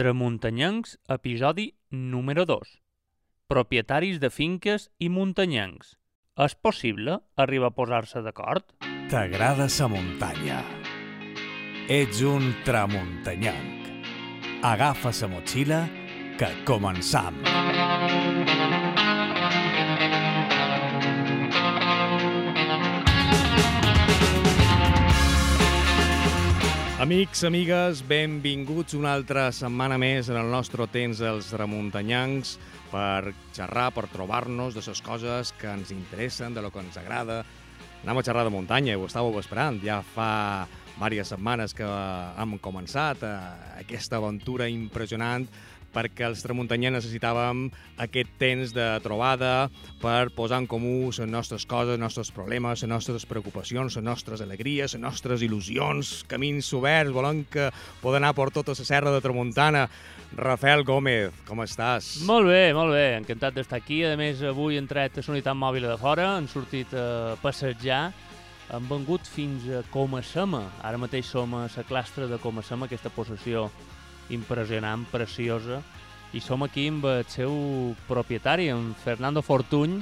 Tramuntanyencs, episodi número 2. Propietaris de finques i muntanyencs. És possible arribar a posar-se d'acord? T'agrada sa muntanya. Ets un tramuntanyenc. Agafa sa motxilla que començam. Amics, amigues, benvinguts una altra setmana més en el nostre temps dels remuntanyancs per xerrar, per trobar-nos de les coses que ens interessen, de lo que ens agrada. Anem a xerrar de muntanya, ho estàveu esperant. Ja fa diverses setmanes que hem començat eh, aquesta aventura impressionant perquè els tramuntanyans necessitàvem aquest temps de trobada per posar en comú les nostres coses, els nostres problemes, les nostres preocupacions, les nostres alegries, les nostres il·lusions, camins oberts, volem que poden anar per tota la serra de Tramuntana. Rafael Gómez, com estàs? Molt bé, molt bé. Encantat d'estar aquí. A més, avui hem tret la unitat mòbil de fora, hem sortit a passejar, hem vengut fins a Comassema. Ara mateix som a la clastra de Comassema, aquesta possessió impressionant, preciosa, i som aquí amb el seu propietari, en Fernando Fortuny.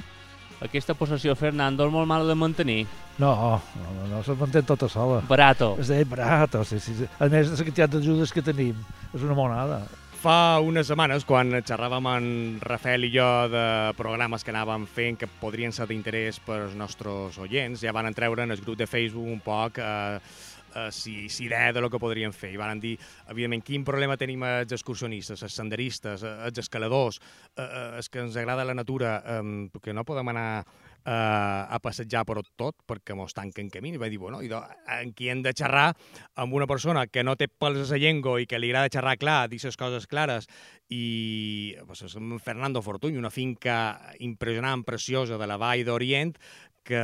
Aquesta possessió, Fernando, és molt mal de mantenir. No, no, no, no se'n mantén tota sola. Barato. És de barato, sí, sí. A més, la quantitat d'ajudes que tenim és una monada. Fa unes setmanes, quan xerràvem amb Rafael i jo de programes que anàvem fent que podrien ser d'interès per als nostres oients, ja van treure en el grup de Facebook un poc eh, eh, si, si idea de lo que podríem fer. I van dir, evidentment, quin problema tenim els excursionistes, els senderistes, eh, els escaladors, eh, eh, els que ens agrada la natura, eh, que no podem anar eh, a passejar per tot perquè mos tanquen camí. I va dir, bueno, i do, aquí hem de xerrar amb una persona que no té pels a la llengua i que li agrada xerrar clar, dir les coses clares, i pues, és en Fernando Fortuny, una finca impressionant, preciosa de la Vall d'Orient, que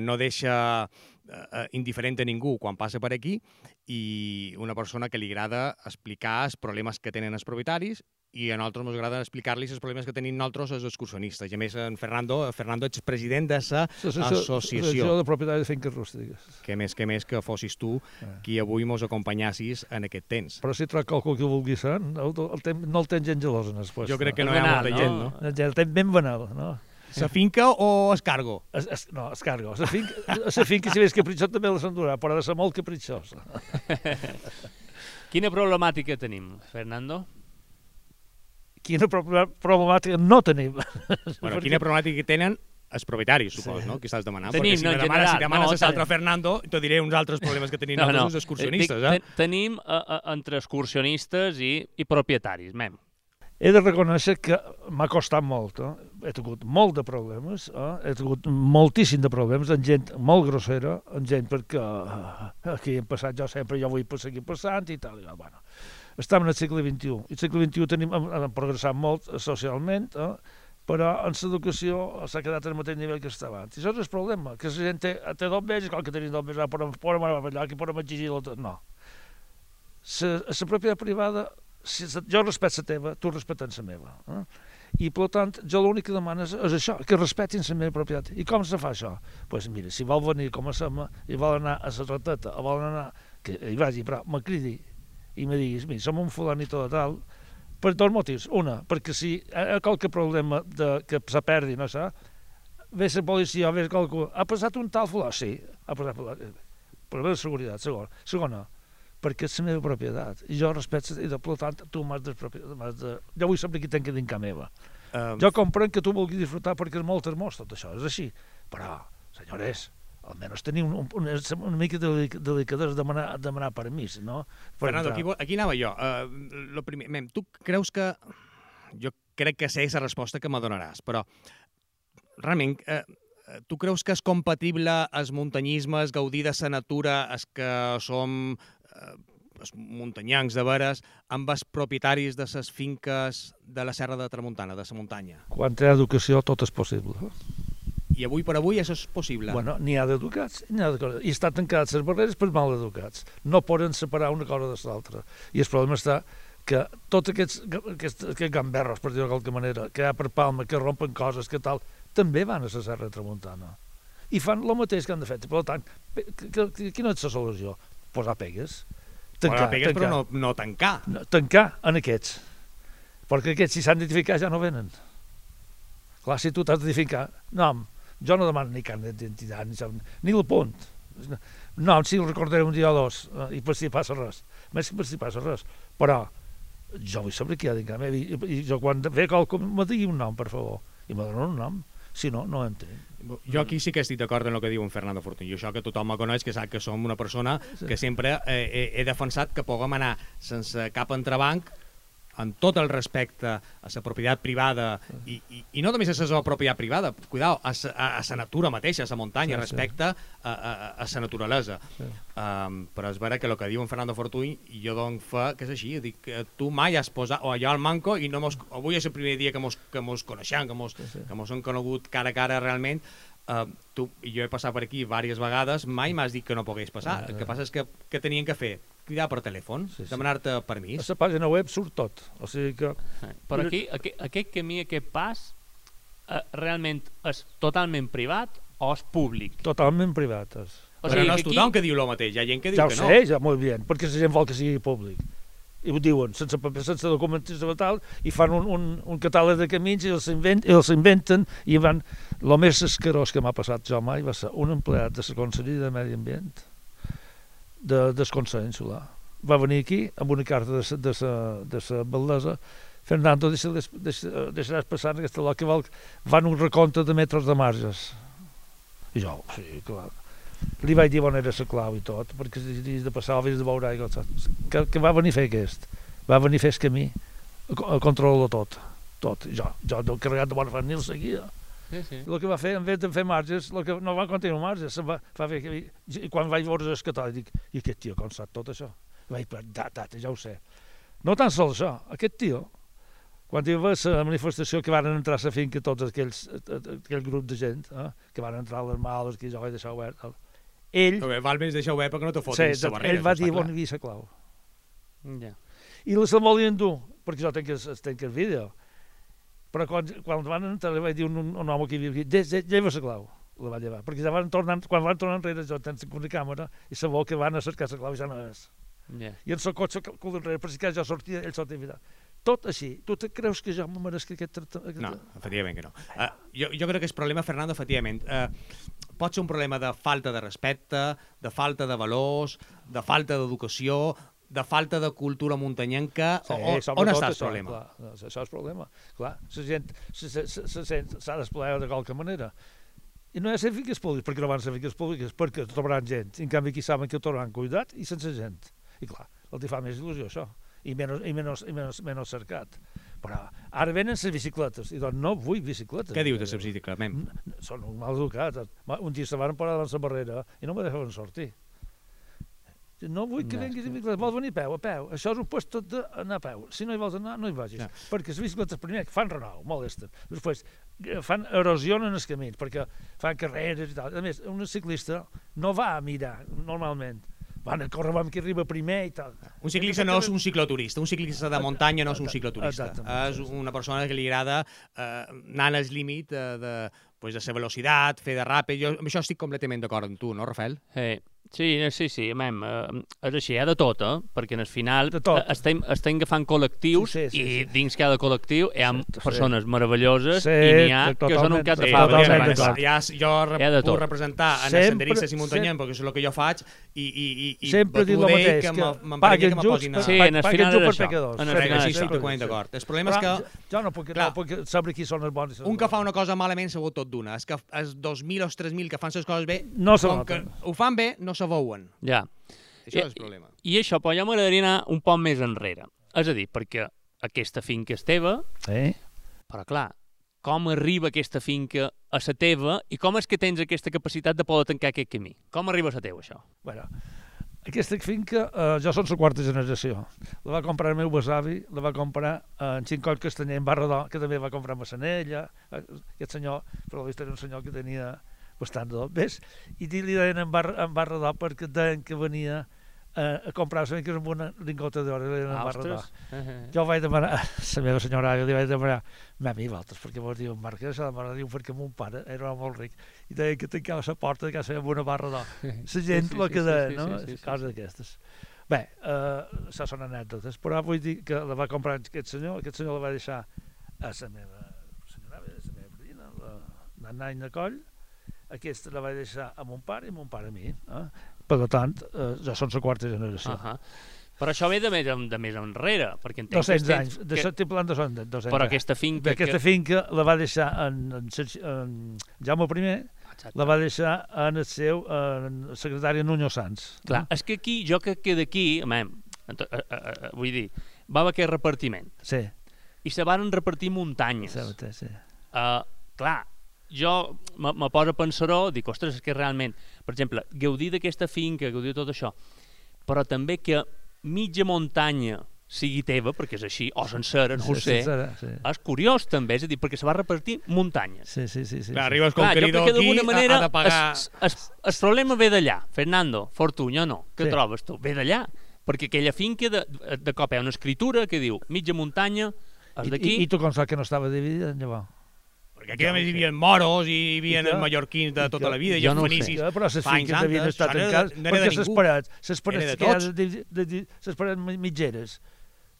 no deixa eh, indiferent a ningú quan passa per aquí i una persona que li agrada explicar els problemes que tenen els propietaris i a nosaltres ens agrada explicar-li els problemes que tenim nosaltres els excursionistes. I a més, en Fernando, Fernando ets president de la associació. de propietari de finques rústiques. Que més que més que fossis tu qui avui mos acompanyassis en aquest temps. Però si trob qualcú que vulgui ser, el, el, el, no el tens gent gelosa en el puesto. Jo crec que no, hi ha banal, molta no? gent, no? El tens ben banal, no? La finca o el cargo? Es, es, no, es cargo. La finca, la finca si ves capritxós també la s'endurà, però ha de ser molt capritxosa. Quina problemàtica tenim, Fernando? Quina pro- problemàtica no tenim. Bueno, quina problemàtica tenen els propietaris, supos, no? Que estàs demanant. Tenim, Perquè si no, demanes, general, si demanes no, a l'altre. Fernando, te diré uns altres problemes que tenim nosaltres els excursionistes, dic, eh? te- Tenim uh, uh, entre excursionistes i, i propietaris, mem. He de reconèixer que m'ha costat molt. Eh? He tingut molt de problemes, eh? he tingut moltíssim de problemes amb gent molt grossera, amb gent perquè eh, aquí hem passat jo sempre, jo vull seguir passant i tal. I, bueno, estem en el segle XXI. I el segle XXI tenim, hem, hem progressat molt socialment, eh? però en l'educació s'ha quedat al mateix nivell que estava abans. I això és el problema, que la gent té, té dos mesos, cal que tenim dos mesos, podem, podem anar allà, aquí podem exigir tot. No. La, propietat privada si jo respeto la teva, tu respetes la meva. Eh? I, per tant, jo l'únic que demano és, és això, que respetin la meva propietat. I com se fa això? Doncs pues mira, si vol venir com a Sema i vol anar a la roteta, o vol anar... Que hi vagi, però me cridi i me diguis, mira, som un fulanito de tal, per dos motius. Una, perquè si hi ha qualque problema de, que se perdi, no sé, ve la policia, ve qualcú, ha passat un tal fulà? Sí, ha passat fulà. Problema de seguretat, segon. Segona, perquè és la meva propietat. I jo respeto, i de, per tant, tu m'has de, de... Jo vull saber qui tenc que dincar meva. Um, Jo comprenc que tu vulguis disfrutar perquè és molt hermós tot això, és així. Però, senyores, almenys tenim un, un, una, una mica de delic- delicadesa de demanar, demanar permís, no? Per Fernando, aquí, aquí anava jo. Uh, lo primer, mem, tu creus que... Jo crec que sé la resposta que me donaràs, però realment, eh, tu creus que és compatible el muntanyisme, el gaudir de la natura, els que som els muntanyancs de veres, amb els propietaris de les finques de la Serra de Tramuntana, de la muntanya? Quan ha educació tot és possible. I avui per avui això és possible. Bueno, n'hi ha d'educats, n'hi ha de coses. I estan tancades les barreres per mal educats. No poden separar una cosa de l'altra. I el problema està que tots aquests, aquests, aquests gamberros, per dir-ho de qualque manera, que hi ha per Palma, que rompen coses, que tal, també van a la Serra de Tramuntana. I fan el mateix que han de fer. Per tant, quina és la solució? Posar pegues. Tancar, Pegues, tancar. però no, no tancar. No, tancar en aquests. Perquè aquests, si s'han d'identificar, ja no venen. Clar, si tu t'has d'identificar, nom, jo no demano ni carnet d'identitat, ni, ni el punt. No, sí, el recordaré un dia o dos, eh, i per si passa res. Més que per si passa res. Però jo vull saber qui ha meva, i, i jo quan ve qualcú me digui un nom, per favor, i me donen un nom. Si no, no entenc. Jo aquí sí que estic d'acord en el que diu en Fernando Fortuny. Això que tothom me coneix, que sap que som una persona que sempre eh, he, he defensat que puguem anar sense cap entrebanc amb tot el respecte a la propietat privada i, i, i no només a la propietat privada, cuidao, a la natura mateixa, a la muntanya, Sí, sí. respecte a, a, la naturalesa. Sí. Um, però és vera que el que diu en Fernando Fortuny, jo dono fe que és així, dic que tu mai has posat, o allò al manco, i no mos, avui és el primer dia que mos, que mos coneixem, que mos, Sí, sí. que mos hem conegut cara a cara realment, uh, tu, i jo he passat per aquí diverses vegades, mai m'has dit que no pogués passar. Ah, El que ah. passa és que què tenien que fer? Cridar per telèfon, Sí, sí. demanar-te A permís. la pàgina web surt tot. O sigui que Eh, Però aquí, aquest, aquest camí, aquest pas, eh, realment és totalment privat o és públic? totalment privates. O però no que és tothom que diu el mateix, hi ha gent que diu Ja ho que sé, no. ja molt bé, perquè la gent vol que sigui públic. I ho diuen, sense paper, sense documentació tal, i fan un, un, un catàleg de camins i els, invent, els inventen i van... El més escarós que m'ha passat jo mai va ser un empleat de la Conselleria de Medi Ambient de, del Consell Insular. Va venir aquí amb una carta de, sa- de, sa, de sa bellesa Fernando, deixa, deixa, deixaràs passar en aquesta loca, van un recompte de metres de marges. I jo, sí, clar, li vaig dir on era la clau i tot, perquè si havies de passar, havies de veure aigua, saps? que, que va venir a fer aquest, va venir a fer el camí, a, a controlar tot, tot, jo, jo del carregat de bona fan ni el seguia, Sí, sí. I el que va fer, en vez de fer marges, el que no va continuar marges, se'n va, va fer, i quan vaig veure el catàleg, dic, i aquest tio com sap tot això? I vaig per dat, dat, ja ho sé. No tan sols això, aquest tio, quan hi va la manifestació que van entrar a la finca tots aquells, aquell grup de gent, eh, que van entrar les males, que jo vaig deixar obert, tal, ell, Bé, val més deixar obert perquè no te sí, fotin la barrera. ell va dir està on clar. hi havia la clau. Ja. I la se'l volien dur, perquè jo tenc, el- tenc el vídeo. Però quan, quan van entrar, li vaig dir un, un, un home que hi havia aquí, "Lle- lle- lleva la clau. La va llevar. Perquè ja van tornar, quan van tornar enrere, jo tens una càmera, i sabó que van a cercar la clau i ja no és. Ja. I en el cotxe que cul enrere, per si cas jo sortia, ell sortia a mirar. Tot així. Tu te creus que jo me meresc aquest tractament? No, efectivament que no. Uh, jo, jo crec que el problema, Fernando, efectivament, uh, pot ser un problema de falta de respecte, de falta de valors, de falta d'educació, de falta de cultura muntanyenca. Sí, o, on, està el això, problema? Clar, això és el problema. Clar, la gent s'ha d'esplegar de qualque manera. I no hi ha ser finques públiques, perquè no van ser finques públiques, perquè trobaran gent. I en canvi aquí saben que trobaran cuidat i sense gent. I clar, el que fa més il·lusió això. I menys, i menys, i menys, menys cercat. Però ara venen les bicicletes, i doncs no vull bicicletes. Què dius de la bicicleta? Són un mal educat. Un dia se van parar davant la barrera i no me deixaven sortir. No vull que vinguis sí. en bicicleta, vols venir a peu, a peu. Això és un puesto d'anar a peu. Si no hi vols anar, no hi vagis. Ja. Perquè les bicicletes primer fan renou, molesten. Després eh, fan erosió en els camins, perquè fan carreres i tal. A més, un ciclista no va a mirar, normalment. Van a córrer amb qui arriba primer i tal. Un ciclista no és un cicloturista, un ciclista de muntanya no és un cicloturista. Exactament, És una persona que li agrada eh, anar al límit eh, de, pues, de la velocitat, fer de ràpid. Jo amb això estic completament d'acord amb tu, no, Rafael? Sí, sí, sí, sí, mem, eh, és així, hi ha de tot, eh? perquè al final De tot. eh, estem, estem agafant col·lectius Sí, sí, sí, i sí. dins cada col·lectiu hi ha Sí, sí. persones meravelloses Sí, i n'hi ha que són un cat de sí, fava. totalment ja, jo re Hi ha de puc representar en Sempre- senderistes i muntanyem, perquè és el que jo faig, i, i, i, i Sempre dic el mateix, que que m'emprenya paguen que me posin a... Sí, en el final és per això. pecadors. En el final sí, és això. d'acord. El problema és que jo no puc, clar, no puc saber qui són els bons un que fa una cosa malament segur tot d'una. És que els 2.000 o els 3.000 que fan les coses bé, No com que ho fan bé, no se veuen. Ja. Això I- és el problema. I això, però jo m'agradaria anar un poc més enrere. És a dir, perquè aquesta finca és teva, Sí. però clar, com arriba aquesta finca a la teva i com és que tens aquesta capacitat de poder tancar aquest camí? Com arriba a la teva, això? Bueno, aquesta finca, eh, jo són la quarta generació. La va comprar el meu besavi, la va comprar eh, en Xincoll Castanyer, en Barradó, que també va comprar Massanella. Eh, Aquest senyor, per la vista, era un senyor que tenia bastant de ves? I li deien en, bar, en Barradó perquè deien que venia eh, a comprar la finca amb una lingota d'or, li deien en Barradó. Uh Jo vaig demanar, la meva senyora Àvia li vaig demanar, mami, i vosaltres, perquè vos diuen Marc, això de mare, diu, perquè mon pare era molt ric, i deia que tancava la porta de casa amb una barra d'or. La gent sí, sí, que sí, deia, sí, no? sí, sí, sí, Coses sí. d'aquestes. Bé, eh, això són anècdotes, però vull dir que la va comprar aquest senyor, aquest senyor la va deixar a la meva senyora, a la meva veïna, la Nanany de Coll, aquesta la vaig deixar a mon pare i mon pare a mi. Eh? Per tant, eh, ja són la quarta generació. Uh -huh. Però això ve de més, de més enrere, perquè entenc 200 que... anys, de que... estic parlant de 200 Però anys. aquesta finca... Aquesta que... finca la va deixar en, en, en, en Jaume I, Exacte. la va deixar en el seu en el secretari Nuño Sanz. Clar, és que aquí, jo que d'aquí, home, ento- eh, eh, eh, vull dir, va haver aquest repartiment Sí, i se varen repartir muntanyes. sí, sí, sí. Uh, clar, jo me, me poso a pensar-ho, dic, ostres, és que realment, per exemple, gaudir d'aquesta finca, gaudir de tot això, però també que mitja muntanya sigui teva, perquè és així, o sencera, no ho Sí, sé, sincera, sí. és curiós també, és a dir, perquè se va repartir muntanyes. Sí, sí, sí. sí, Clar, arribes Clar, jo conqueridor crec que aquí, d'alguna ha- manera ha de pagar... es, es, el problema ve d'allà, Fernando, Fortuño, no, què Sí. trobes tu? Ve d'allà, perquè aquella finca de, de cop hi ha una escritura que diu mitja muntanya, és d'aquí, i, I tu com saps que no estava dividida, llavors? Perquè aquí a més hi havia moros i hi havia que- mallorquins de tota la vida, i jo els no fenicis. Ja, però les fa anys finques no tancades, no era de perquè les ningú. parets, les parets Era de que hi ha tots. de, de, de, les parets mitgeres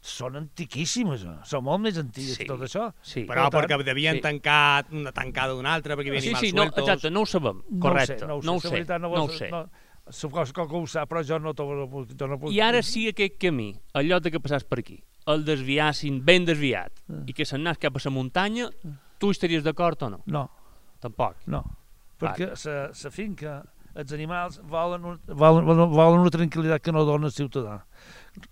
són antiquíssimes, eh? són molt més antigues Sí. tot això. sí. Però Per perquè devien sí. tancar una tancada d'una altra, perquè hi havia sí, animals sí, no, sueltos. exacte, no ho sabem, correcte, no ho sé, no ho sé, veritat no no, ho sé. No, Suposo que algú ho sap, però jo no, t'ho- no, puc, jo no puc... I ara sí aquest camí, el lloc de que passàs per aquí, el desviassin ben desviat Ah. i que se'n anàs cap a la muntanya, tu estaries d'acord o no? No, Tampoc. no, perquè la, finca, els animals volen, un, volen, volen, una tranquil·litat que no dona el ciutadà.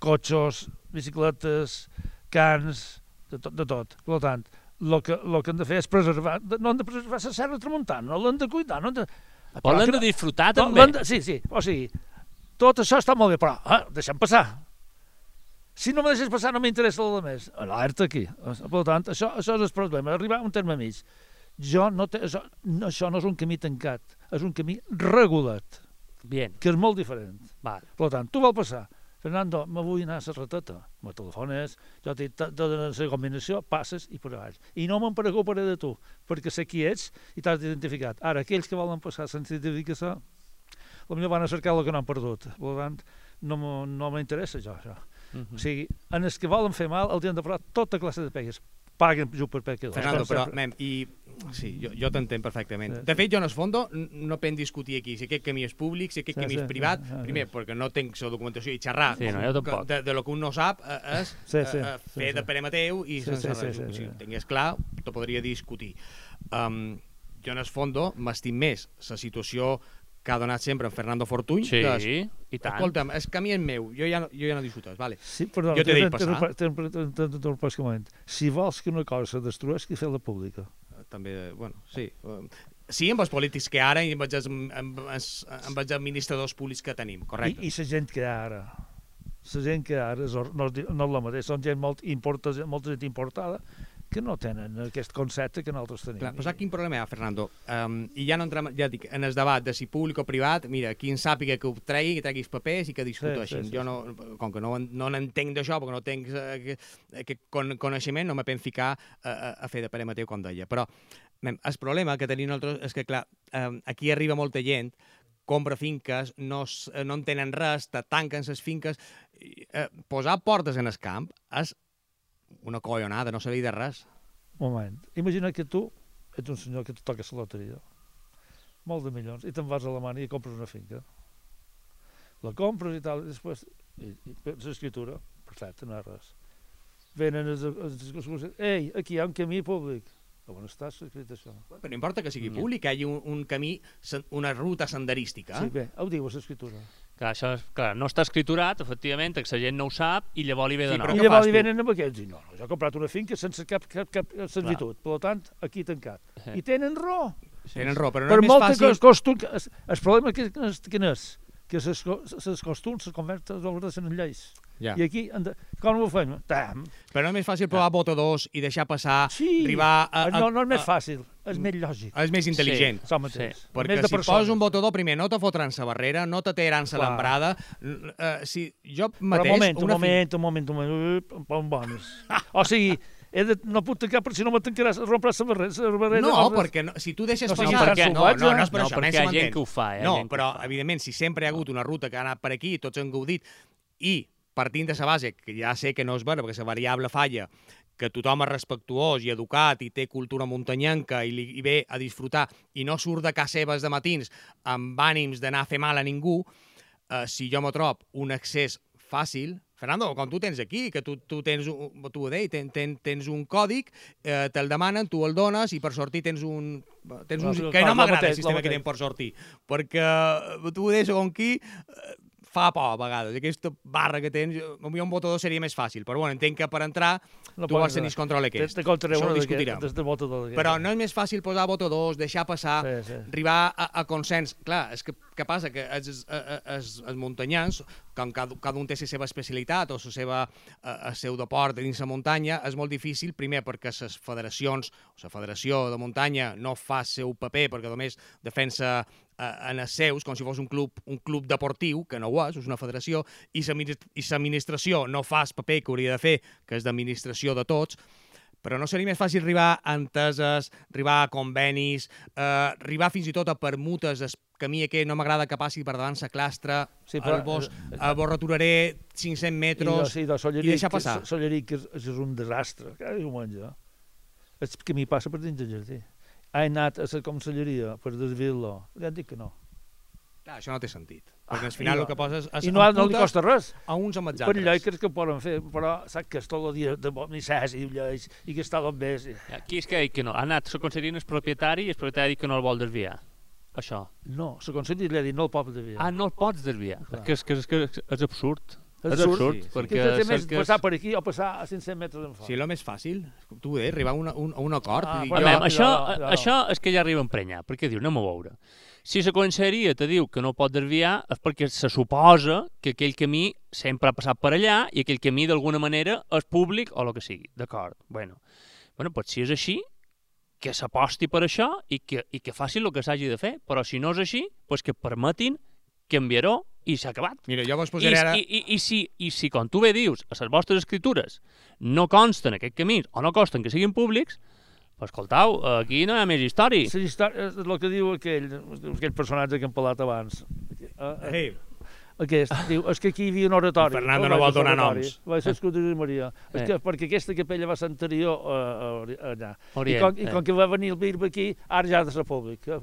Cotxos, bicicletes, cans, de tot. De tot. Per tant, el que, lo que han de fer és preservar, no han de preservar la serra tramuntant, no l'han de cuidar, no han de... Però que de disfrutar no, també. de, sí, sí, o sigui, tot això està molt bé, però ah, deixem passar. Si no me deixes passar no m'interessa el més. Alerta aquí. Per tant, això, això és el problema, arribar a un terme mig. Jo no té, això, no, això no és un camí tancat, és un camí regulat, Bien, que és molt diferent. vale. Per tant, tu vol passar, Fernando, me vull anar a la rateta. Me telefones, jo t'he te dono la combinació, passes i per avall. I no me'n preocuparé de tu, perquè sé qui ets i t'has identificat. Ara, aquells que volen passar sense identificació, potser van a cercar el que no han perdut. Per tant, no no m'interessa jo, això. Mhm. O sigui, en els que volen fer mal, el han de provar tota classe de pegues. Paguen just per pecadors. Fernando, però, sempre. mem, i... Sí, jo, jo t'entenc perfectament. Sí, De fet, jo en el fondo no penso discutir aquí si aquest camí és públic, si aquest Sí, camí sí, és privat, sí, sí, primer, perquè no tinc la documentació i xerrar Sí, no, jo tampoc. de, de lo que un no sap eh, és Sí, sí, eh, sí, fer sí. de pare Mateu i Sí, sense sí, res. sí, sí. ho tingués clar, te podria discutir. Um, jo en el fondo m'estim més la situació que ha donat sempre en Fernando Fortuny, Sí, que és, i tant. escolta'm, el camí és meu, jo ja no, jo ja no discutes, vale. Sí, perdó, Jo t'he dit passar. T'interrompo un moment. Si vols que una cosa se destrueix, que fer-la pública. també, bueno, sí. eh, Sí, amb els polítics que ara i amb els, amb, els, amb els administradors públics que tenim, I, correcte. I la gent que ara. La gent que ara és, no, és no és la mateixa, són gent molt importa, molta gent importada que no tenen aquest concepte que nosaltres tenim. Clar, però saps quin problema hi ha, Fernando? Um, I ja no entrem, ja dic, en el debat de si públic o privat, mira, qui en sàpiga que ho tregui, que tregui els papers i que discuteixin. Sí, sí, sí, jo no, com que no, no n'entenc d'això, perquè no tinc eh, aquest con, coneixement, no me penso ficar a, a, a fer de pare Mateu, com deia. Però mem, el problema que tenim nosaltres és que, clar, um, aquí arriba molta gent compra finques, no, eh, no en tenen res, te tanquen les finques. Eh, posar portes en el camp és una collonada, no sabia de res. Un moment. Imagina que tu ets un senyor que et toca la loteria. Molt de milions. I te'n vas a Alemanya i compres una finca. La compres i tal, i després... I, i l'escriptura, perfecte, no ha res. Venen els, els, els, Ei, aquí hi ha un camí públic. On està escrit això? Però no importa que sigui públic, hi hagi un, un camí, una ruta senderística. Sí, bé, ho diu a l'escriptura. Clar, això és, clar, no està escriturat, efectivament, que la gent no ho sap i llavors li ve de Sí, nou. I llavors li venen amb aquests i no, no, jo he comprat una finca sense cap, cap, cap servitud. Per tant, aquí tancat. Eh. I tenen raó. Tenen raó, però no per és més molt fàcil... que costum... El, el problema que, que, quin és? Que les co- les costums se converten en lleis. Ja. I aquí, com ho fem? Tam. Però no és més fàcil provar votadors i deixar passar, Sí, arribar a... a no, no és més fàcil, és més lògic. És més intel·ligent. Mateix. Sí, Perquè més si persones. poses un votador, primer, no te fotran sa barrera, no te sa Clar. lambrada. Uh, si jo Però mateix... un moment, un una fi- moment, un moment, un moment, un moment, bones. O sigui, he de, no puc tancar perquè si no me tancaràs, rompràs la barrera. La barrera No, perquè no, si tu deixes No, passar... perquè- no, no, no és per no, això, perquè menys hi ha gent que ho fa, eh, No, però, evidentment, si sempre hi ha hagut una ruta que ha anat per aquí, tots han gaudit, i partint de la base, que ja sé que no és vera, perquè la variable falla, que tothom és respectuós i educat i té cultura muntanyenca i, li, i ve a disfrutar i no surt de casa seves de matins amb ànims d'anar a fer mal a ningú, eh, si jo me trob un accés fàcil, Fernando, com tu tens aquí, que tu, tu tens, tu ho deia, ten, ten, tens un còdic, eh, te'l demanen, tu el dones i per sortir tens un... Tens un que no m'agrada el sistema que tenen per sortir, perquè eh, tu ho deies segons qui, fa por a vegades. Aquesta barra que tens, mi un botador seria més fàcil, però bueno, entenc que per entrar No tu vols tenir el control aquest. te Això ho discutirem. Però no és més fàcil posar votadors, deixar passar, Sí, sí. arribar a, a consens. Clar, és que què passa? Que els, els, els, els muntanyans, com cada, cada un té la seva especialitat o la seva, eh, el seu deport dins la muntanya, és molt difícil, primer perquè les federacions, la federació de muntanya no fa el seu paper perquè només defensa en els seus, com si fos un club, un club deportiu, que no ho és, és una federació, i l'administració no fa el paper que hauria de fer, que és d'administració de tots, però no seria més fàcil arribar a enteses, arribar a convenis, eh, arribar fins i tot a permutes, es, que a mi aquest no m'agrada que passi per davant la clastra, Sí, però- el bos, eh, el bos returaré 500 metres sí, de i deixar passar. Solleric és, és un desastre, cada diumenge. És que mi passa per dins del jardí. He anat a la conselleria per desviar-lo. Li han dit que no. Clar, això no té sentit. Perquè Ah, al final i no- el que poses és I no, no li costa res. a uns amb els Per altres. lleis que poden fer, però saps que és tot el dia de bonissès i lleis i que està d'on ves. i- Aquí és que ha dit que no. Ha anat la conselleria el propietari i el propietari ha dit que no el vol desviar. Això. No, la conselleria li ha dit no el pot desviar. Ah, no el pots desviar. Clar. És que és, que és, que és absurd. És absurd, absurd, sí, sí. perquè que té més passar per aquí o passar a 500 metres en fora. Sí, el més fàcil, tu ho deies, arribar a, un, a un acord. Ah, i dir, bueno, Anem, jo, això, això és que ja arriba a emprenyar, perquè diu, anem a veure. Si la conselleria te diu que no pot desviar és perquè se suposa que aquell camí sempre ha passat per allà i aquell camí d'alguna manera és públic o el que sigui. D'acord, bueno. bueno doncs si és així, que s'aposti per això i que, i que faci el que s'hagi de fer, però si no és així, doncs que permetin canviar-ho i s'ha acabat. Mira, jo vos I, posaré ara... i, i, i, si, I si, com tu bé dius, a les vostres escritures no consten aquest camí o no consten que siguin públics, pues, escoltau, aquí no hi ha més història. La història, és el que diu aquell, aquell personatge que hem parlat abans. Eh, eh, Ei, Aquest, diu, és que aquí hi havia un oratori. Fernando Oh, no vaig vol donar noms. Vaig a escollir Maria. És Eh. que perquè aquesta capella va ser anterior a, a, a allà. Orient, I, com, I eh. com que va venir el bisbe aquí, ara ja ha de ser públic. Eh.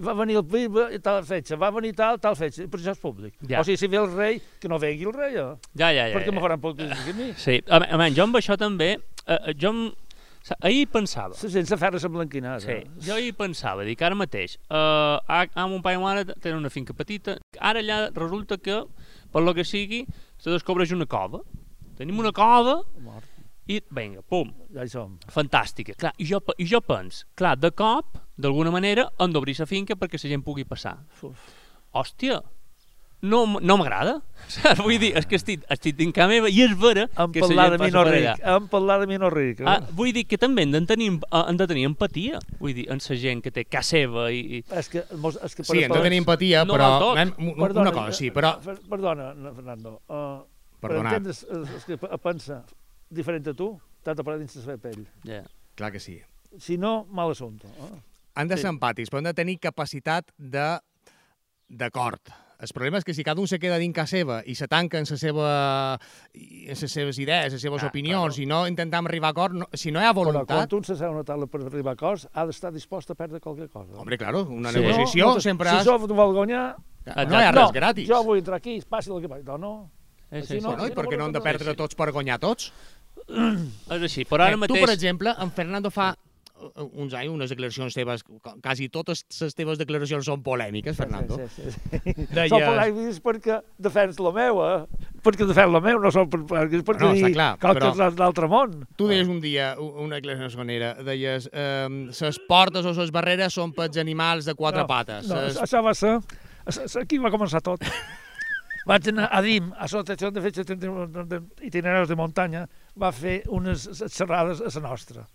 Va venir el bisbe i tal fetge, va venir tal, tal fetge, però això és públic. Ja. O sigui, si ve el rei, que no vengui el rei, eh? Ja, ja, ja. perquè ja. me faran públic a mi. Sí, a, a jo amb això també, eh, eh, jo sa- ahir pensava, Sense fer res emblanquinada. sí, jo ahir pensava, dic, ara mateix, eh, a, a mon pare i mare tenen una finca petita, ara allà resulta que, per lo que sigui, se descobreix una cova. Tenim una cova Mort. i, vinga, pum, Ja hi som. fantàstica. Clar, i jo, i jo pens, clar, de cop, d'alguna manera, han d'obrir la finca perquè la gent pugui passar. Uf. Hòstia, no, no m'agrada. Vull dir, és que estic, estic dins casa meva i és vera Hem que la parlat gent de mi passa no per ric, allà. hem parlat de mi no ric. eh? Ah, vull dir que també hem de tenir, eh, hem de tenir empatia, vull dir, en la gent que té casa seva i... i... És que, mos- és que Sí, hem de tenir empatia, No però... anem, un- una cosa, sí, però... eh, fer- Perdona, Fernando. Uh, Perdonat. Per entendre's, és, és que pensa diferent a tu, t'ha de parar dins la seva pell. Yeah. Clar que sí. Si no, mal assumpte. Eh? Han de Sí. ser empàtics, però han de tenir capacitat de d'acord. El problema és que si cada un se queda dins casa seva i se tanca en, sa seva, en les seves idees, les seves Ah, opinions, i no intentem arribar a acord, no, si no hi ha Però quan voluntat... s'asseu a una taula per arribar a cos, ha d'estar dispost a perdre qualque cosa. Hombre, claro, una Sí. negociació no, sempre... Si has- això vol guanyar... No hi ha no, res gratis. jo vull entrar aquí, passi el que passi. No, no. Eh, Així sí, no, sí. Bueno, i per què no hem de perdre tots per guanyar tots? És així, però ara Eh, mateix... Tu, per exemple, en Fernando fa uns anys, unes declaracions teves, quasi totes les teves declaracions són polèmiques, Fernando. Sí, sí, sí. Deies- Són polèmics perquè defens la meva, perquè defens la meva, no són per, perquè, No, dir clar, però- d'altre món. Tu deies un dia, una declaració sonera, deies, eh, les portes o les barreres són pels animals de quatre no, pates. No, Ses- això va ser... Aquí va començar tot. Vaig anar a DIM, Associació de Fetges Itineraris de Muntanya, va fer unes xerrades a la nostra.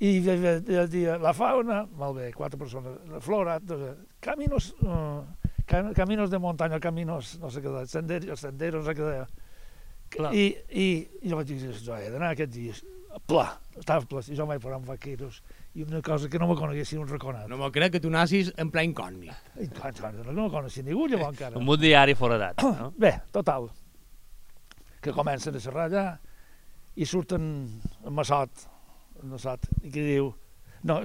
I de, de, de, de, la fauna, molt bé, quatre persones, la flora, de, caminos, uh, cam, caminos de muntanya, caminos, no sé què senderos, senderos, no sé què deia. Clar. I, i, jo vaig dir, jo he d'anar aquests dies. pla, estava pla, i jo vaig parar amb vaqueros, i una cosa que no me coneguessin un reconat. No m'ho crec que tu nassis en ple incògnit. I, clar, clar, no me coneixia ningú llavors encara. Un diari foradat, no? Bé, total, que comencen a xerrar allà i surten en Massot, en Massot, i que diu, no,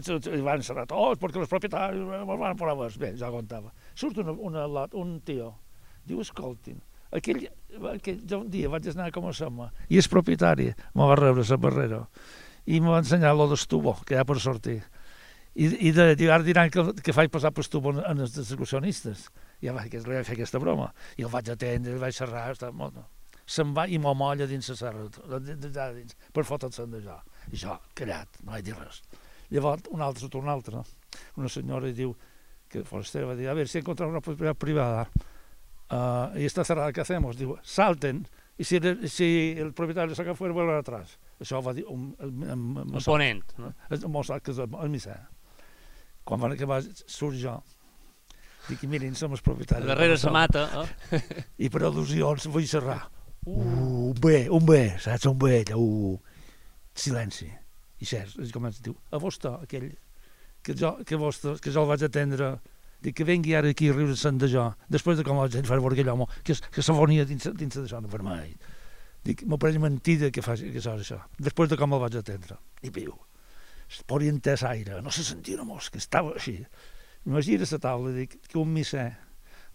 van xerrar tots perquè els propietaris van més. Bé, ja contava. Surt una, una, un tio, diu, escoltin, aquell, aquell, jo un dia vaig anar com a sama i és propietari, me va rebre la barrera i me va ensenyar lo d'estubo que hi ha per sortir. I, i de, ara diran que, que faig passar per estubo en, en els excursionistes. I ja vaig, li vaig fer aquesta broma. I el vaig atendre, el vaig xerrar, està molt... Se'n va i m'ho molla dins la serra, dins, per fotre's-se'n d'allò. I jo, callat, no vaig dir res. Llavors, un altre surt un altre, una senyora i diu, que Forester va dir, a ver, si encontramos una propiedad privada uh, y está cerrada, ¿qué hacemos? Diu, salten, y si el, si el propietario saca fuera, vuelven atrás. Això va dir un, el, el, el, Un ponent, no? el, el Mossad, que és el, el missà. Quan van acabar, surt jo, dic, mirin, som els propietaris. Darrere som. mata, eh? I per al·lusions vull xerrar. Uh, un bé, un bé, saps? Un bé, allà, uh. Silenci. I cert, i comença, diu, a vostè, aquell, que jo, que vostè, que jo el vaig atendre, dic que vengui ara aquí a riure-se'n de jo, després de com la gent fa aquell home, que, es- que s'afonia dins, dins d'això, no vermell. Dic, m'ho pareix mentida que faci que això, això, després de com el vaig atendre. I viu, es podia entès aire, no se sentia una mosca, estava així. Imagina la taula, dic, que un misser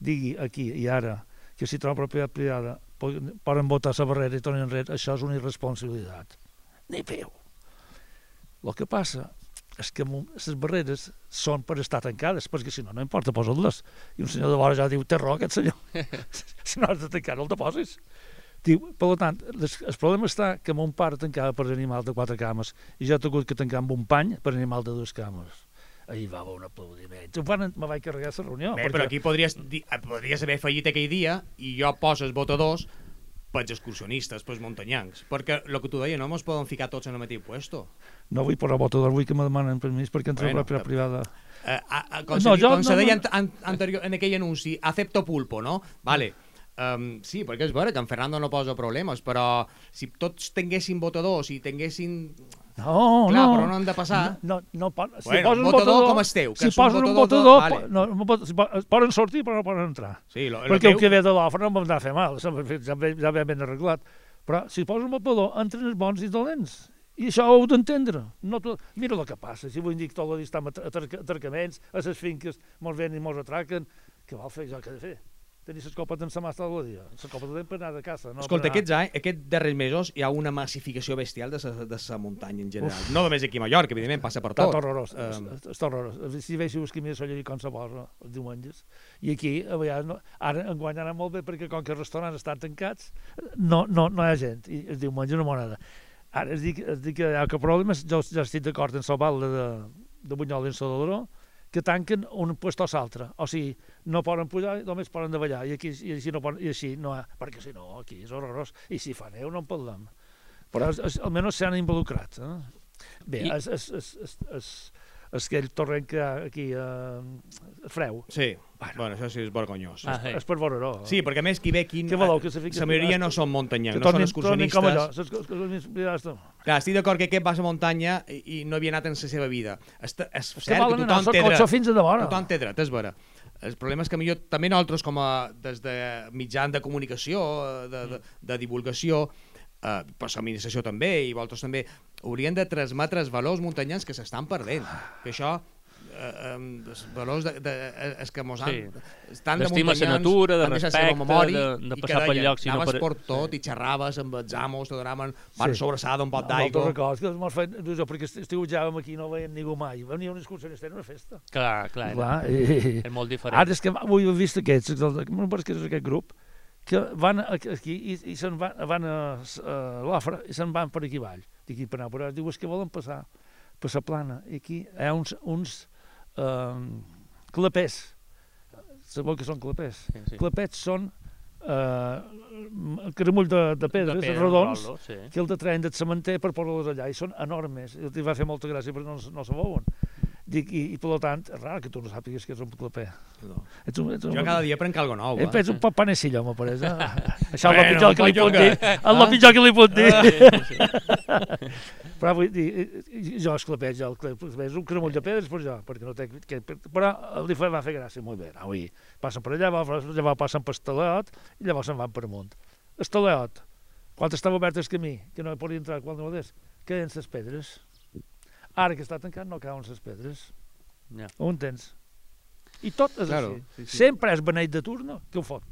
digui aquí i ara que si troba propietat privada po- poden votar la barrera i tornen enrere, això és una irresponsabilitat. Ni peu. El que passa és que les barreres són per estar tancades, perquè si no, no importa, posa-les. I un senyor de vora ja diu, té raó aquest senyor. si no has de tancar, no el te posis. Diu, per tant, les, el problema està que mon pare tancava per animal de quatre cames i jo he hagut que tancar amb un pany per animal de dues cames. Ahir va haver un aplaudiment. Ho van, me vaig carregar la reunió. Bé, però aquí podries, podries haver fallit aquell dia i jo poses votadors pels excursionistes, pels muntanyancs. Perquè el que tu deia, no ens poden ficar tots en el mateix puesto. No vull posar votador, vull que me demanen permís perquè entra Bueno, la que- privada. Eh, a, a, com, No, no, se, jo com no- se deia no- an, an, anterior, en aquell anunci, acepto pulpo, no? Vale. Um, sí, perquè és vera que en Fernando no posa problemes, però si tots tinguessin votadors, si tinguessin... No, Clar, no. però no han de passar. No, no, no si Bueno, poses un votador com esteu, que si és un votador votador, vale. no, no, pot- si po- poden sortir però no poden entrar. Sí, lo, lo Perquè el que ve de l'ofre no m'ha de fer mal, ja ve, ja ve ben arreglat. Però si poses un votador, entren els bons i dolents. I això ho heu d'entendre. No tot... Mira el que passa, si vull dir que tot el dia estem atracaments, a les finques, mos venen i mos atraquen, què vol fer jo, què he de fer? Tenir les copes amb sa mà tot el dia. Les copes de per anar de casa. No Escolta, anar- aquests, anys, aquests darrers mesos hi ha una massificació bestial de sa, de sa muntanya en general. No només aquí a Mallorca, evidentment, passa per Està tot. horrorós, Um, està horrorós. Si veus que m'hi solia com se posa els diumenges. I aquí, a vegades, no, ara enguany anat molt bé perquè com que els restaurants estan tancats, no, no, no hi ha gent. I el diumenge no m'agrada. Ara es dic, es dic que hi ha que problemes, jo ja estic d'acord en la balda de, de Bunyol i en Sodoloró, que tanquen un puesto a l'altre. O sigui, no poden pujar, només poden davallar. I, aquí, i, així no poden, i així no, perquè si no, aquí és horrorós. I si fa neu no en parlem. Però es, es, almenys s'han involucrat. Eh? Bé, I- és, és, és, és, és, és aquell torrent que aquí a uh, Freu. Sí, Bueno. bueno, això sí és vergonyós. Ah, sí. És per veure-ho. Sí, perquè a més qui ve aquí... Què voleu, que se fiqui- La majoria no són muntanyencs, que no són tornin com allò. excursionistes. No. Clar, estic d'acord que aquest va a la muntanya i, i no havia anat en la seva vida. Està, és És que cert que tothom té cotxe dret. fins a davant. Tothom té dret, és vera. El problema és que millor també nosaltres com a des de mitjans de comunicació, de, de, de divulgació, eh, per l'administració també, i vosaltres també, haurien de transmetre els valors muntanyans que s'estan perdent. Que això eh, eh, els valors de, de, eh, és que mos han, Sí. estan de a la natura, de respecte, memòria, de- de i passar pel lloc, si no anaves per- per tot i xerraves amb els amos, te donaven van Sí. sobrassada, un pot No, no te'n d'aigua. recordes que mos feien, jo, perquè est- estiuejàvem aquí no veiem ningú mai. Venia un excursionista, era una festa. Clar, clar, era, Clar, i, és molt diferent. Ara és que avui he vist aquests, no pareix que és aquest grup, que van aquí i, i se'n van, van a, a l'Ofra i se'n van per aquí avall. Dic, per anar per allà, diu, és que volen passar per la plana. I aquí hi ha uns, uns um, clapers. Sabeu que són clapers? Sí, sí. Clapets són uh, caramull de, de pedres, De pedra, redons, sí. que el de tren del cementer per posar-los allà, i són enormes. I va fer molta gràcia perquè no, no se veuen. Dic, i, i per tant, és rar que tu no sàpigues que és un claper. No. Ets un, ets un, Jo cada dia prenc alguna nou. Eh, Eh? ets un pa- panecillo, me pareix. Eh? Això és Bueno, el pitjor que li puc poc dir. que- És el pitjor que li puc dir. Però vull dir, eh, jo esclapeig, jo esclapeig, un cremull de pedres per jo, perquè no té... Que, però li va fer gràcia molt bé. Avui passen per allà, llavors passen per Estaleot i llavors se'n van per amunt. Estaleot, quan estava obert el camí, que no hi podia entrar quan no des, queden les pedres. Ara que està tancat no cauen les pedres. Ja. On tens? I tot és Claro, així. sí, sí. Sempre és beneit de turno, que ho fot.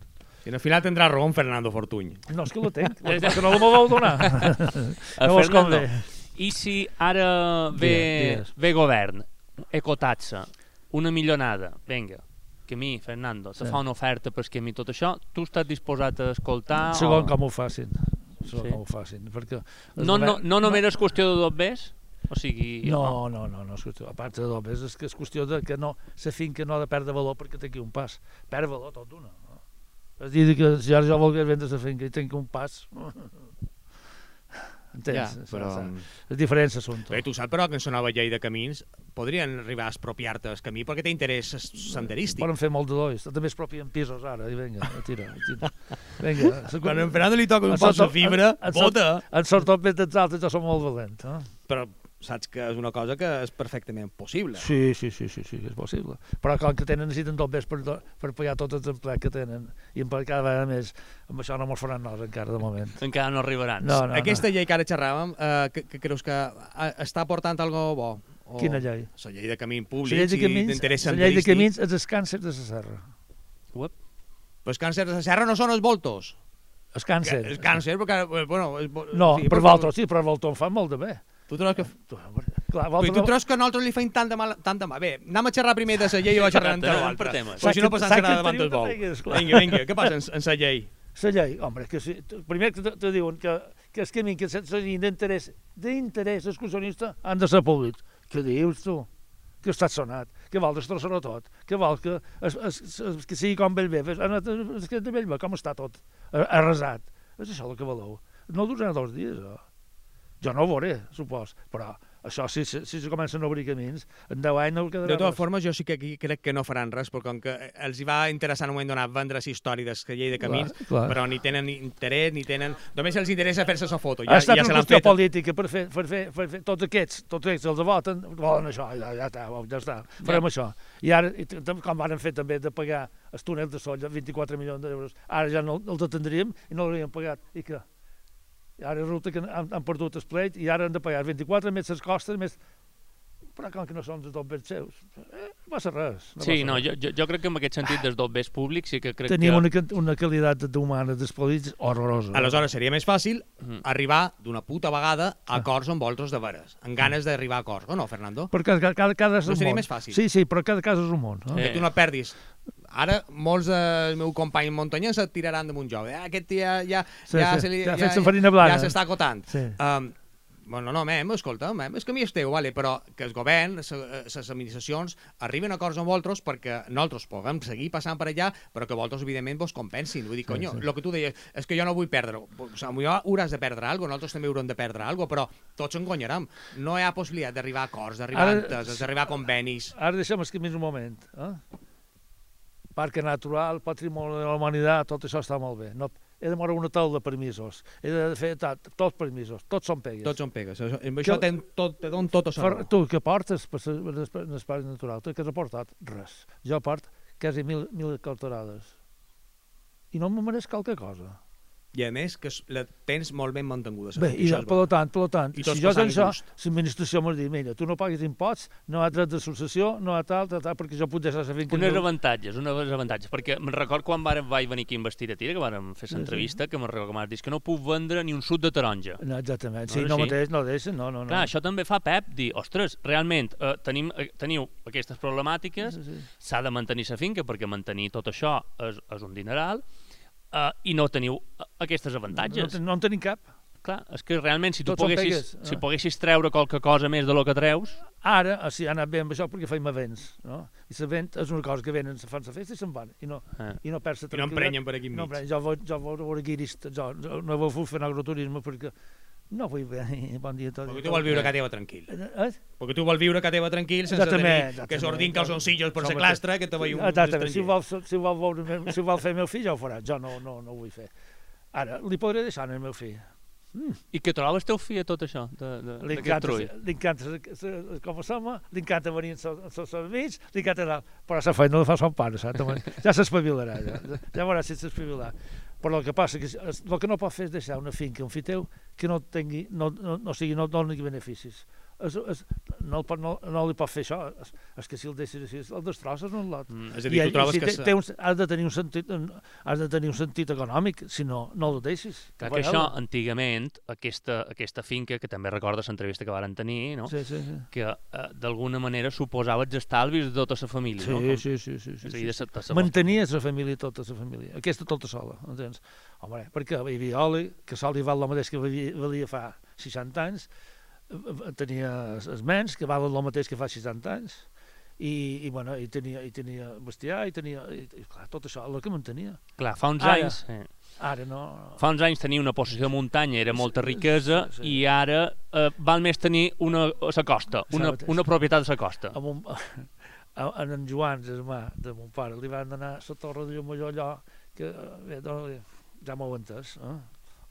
I al final tindrà raó en Fernando Fortuny. No, és que la tenc, que no la me vau donar. A no vols com Fernando. I si ara ve, Digues, digues. ve govern, ecotaxa, una millonada, vinga, que a mi, Fernando, te Sí. fa una oferta per que a mi tot això, tu estàs disposat a escoltar? Segon o... com ho facin. Segon Sí. com ho facin. Perquè No, no, govern- no només és qüestió de dos bes? O sigui... No, no, no, no és qüestió. A part de dobles, és que és qüestió de que no, la finca no ha de perdre valor perquè té aquí un pas. Perd valor tot d'una. No? És dir, que si ara jo volgués vendre la finca i tinc un pas... Entens? Ja, però... És diferent l'assumpte. Bé, tu saps, però, que en la nova llei de camins podrien arribar a expropiar-te el camí perquè té interès senderístic. Poden fer molt de dois. També es propien pisos ara. I vinga, tira, tira. Vinga. Quan en Fernando li toca un En la sort- fibra, en- en sort- bota. En sort tot bé dels altres, jo som molt valent. Eh? Però saps que és una cosa que és perfectament possible. Sí, sí, sí, sí, sí, és possible. Però com que tenen, necessiten dos bes per, per pagar tots els empleats que tenen i per cada vegada més, amb això no mos faran nos encara de moment. Encara no arribaran. No, no, Aquesta no. llei que ara xerràvem, eh, que, que creus que eh, està portant algo bo? O... Quina llei? La llei de camins La públics llei de i camins, d'interès la llei de camins és el càncer de la serra. Uep. Però els càncers de la serra no són els voltos. El càncer. El càncer, perquè... eh, Bueno, No, sí, per però- Valtro sí, però Valtro en fa molt de bé. Tu treus que... Tu, Clar, i tu treus que nosaltres li feim tant de mal... Tant de mal. Bé, anem a xerrar primer de la llei i vaig xerrar entre l'altre. Però si no que serà davant del bou. Vinga, vinga, què passa en, en la llei? La llei, home, que si, primer que te, diuen que, que el camí que s'hagin d'interès d'interès excursionista han de ser públics. Què dius tu? Que està sonat, que vol destrossar-ho tot, que vol que, es, es, es, que sigui com anat es que de Bellver, com està tot a- arrasat. És això el que voleu. No durarà dos dies, eh? Jo no ho veuré, supos, però això, si, si, si comencen a obrir camins, en 10 anys no quedarà De totes formes, jo sí que aquí crec que no faran res, perquè com que els hi va interessar en un moment donat vendre de la llei de camins, Clar, clar. però ni tenen interès, ni tenen... Només els interessa fer-se la foto. ha Ja, estat ja una qüestió fet. política per fer, per, fer, per fer tots aquests, tots aquests els voten, volen això, ja, ja està, ja està, farem això. I ara, com varen fer també de pagar els túnels de Solla, 24 milions d'euros, ara ja no els atendríem i no l'havíem pagat. I què? I ara resulta que han, han perdut el pleit i ara han de pagar 24 més les costes, més... Però com que no són dels dobbers seus, eh, no passa res. No Sí, passa no, res. jo, jo, jo crec que en aquest sentit dels dos bes públics sí que crec Tenim que... una, can- una qualitat humana dels polítics horrorosa. Aleshores, seria més fàcil Mhm. arribar d'una puta vegada Ah. a acords amb vosaltres de veres, amb ganes d'arribar a acords, o no, Fernando? Perquè cada, cada, cada és No un seria món. més fàcil? Sí, sí, però cada cas és un món. No? Eh. Que tu no perdis. Ara, molts dels meus companys muntanyans et tiraran damunt jo. Eh, aquest dia ja, Sí, ja, sí, se li, ja ja, ja s'està acotant. Sí. Um, bueno, no, mem, escolta, mem, és que a mi esteu, vale, però que el govern, les administracions, arriben a acords amb vosaltres perquè nosaltres puguem seguir passant per allà, però que vosaltres, evidentment, vos compensin. Vull dir, Sí, conyo, sí. el que tu deies, és que jo no vull perdre. O sigui, hauràs de perdre alguna cosa, nosaltres també haurem de perdre alguna cosa, però tots en guanyarem. No hi ha possibilitat d'arribar a acords, d'arribar a enteses, d'arribar a convenis. Ara deixem camins un moment. Eh? Parc natural, patrimoni de la humanitat, tot això està molt bé. No, he de moure una taula de permisos, he de fer tot, tots permisos, tots són pegues. Tots són pegues. Això, amb això Que- ten tot, te don tot a Per, saber. tu, què portes per l'espai natural? Tu què has portat? Res. Jo porto quasi mil, mil cautorades. I no me mereix qualque cosa. I a més, que la tens molt ben mantinguda. Bé, i, per bo. tant, per tant, I si jo fes això, l'administració m'ha dit, mira, tu no paguis imposts, no ha dret de successió, no ha tal, tal, tal, perquè jo puc deixar la finca... Unes avantatges, unes avantatges, perquè me'n record quan vàrem, vaig venir aquí a investir a Tira, que vàrem fer Sí, l'entrevista, que me'n record que m'has dit que no puc vendre ni un sud de taronja. No, exactament, No sí, no així? mateix, no deixen, no, no, no. Clar, això també fa Pep dir, ostres, realment, eh, tenim, eh, teniu aquestes problemàtiques, Sí, sí. s'ha de mantenir la finca, perquè mantenir tot això és, és un dineral, eh, i no teniu eh, aquestes No, avantatges. no en tenim cap. Clar, és que realment, si tu Tots poguessis, pegues, si eh? poguessis treure qualque cosa més de lo que treus, Ara, ah, sí, ha anat bé amb això perquè feim events, no? I l'event és una cosa que venen, se fan la festa i se'n van, i no, eh, i no perds la I no emprenyen per aquí No, enmig. emprenyen. jo, vull, jo guirista, jo, jo no vull fer agroturisme perquè no vull bon dia a tots. Perquè tu vols viure a casa teva tranquil. Eh? Perquè tu vols viure a casa teva tranquil sense Exactament, tenir que s'ordin calzoncillos per la Som clastra que te veia un Exactament, si ho, vol, si, ho vol si ho vol fer el meu fill, ja ho farà. Jo no, no, no ho vull fer. Ara, li podré deixar al meu fill. I què troba el teu fill a tot això, de- de- Li encanta, li encanta com som, li encanta venir amb els seus amics, li encanta anar, però la feina la fa son pare, saps? Home, Ja s'espavilarà, ja, ja veurà si s'espavilarà. Però el que passa que el que no pot fer és deixar una finca, un fill teu, que no tingui, no, no, no, sigui, no doni beneficis. Es, es, no, el no, no li pot fer això, és, és que si el deixes així, el destrosses un lot. Mm. És a dir, tu trobes si que... té, un, has, de tenir un sentit, has de tenir un sentit econòmic, si no, no el deixis. Clar A que això, antigament, aquesta, aquesta finca, que també recordes l'entrevista que varen tenir, no? Sí, sí, sí. que eh, d'alguna manera suposava els estalvis de tota la família, Sí, no? Com- sí, sí, sí, sí, És a sí, dir, de sí. sa- de sa- Mantenia la família, tota la família. Aquesta tota sola, entens? Home, perquè hi havia oli, que sol li val el mateix que valia, valia fa 60 anys, tenia els mens, que valen el mateix que fa 60 anys, i, i, bueno, i, tenia, i tenia bestiar, i tenia... I, i, clar, tot això, el que mantenia. Clar, fa uns Ara. anys... Eh, Ara no... fa uns anys tenia una possessió de muntanya, era molta Sí, riquesa, sí, sí. i ara eh, val més tenir una a la costa, una, una propietat a la costa. a mon, a, a en Joan, germà de mon pare, li van a la torre de Llumalló allò, que eh, bé, doncs, ja m'ho entès. Eh?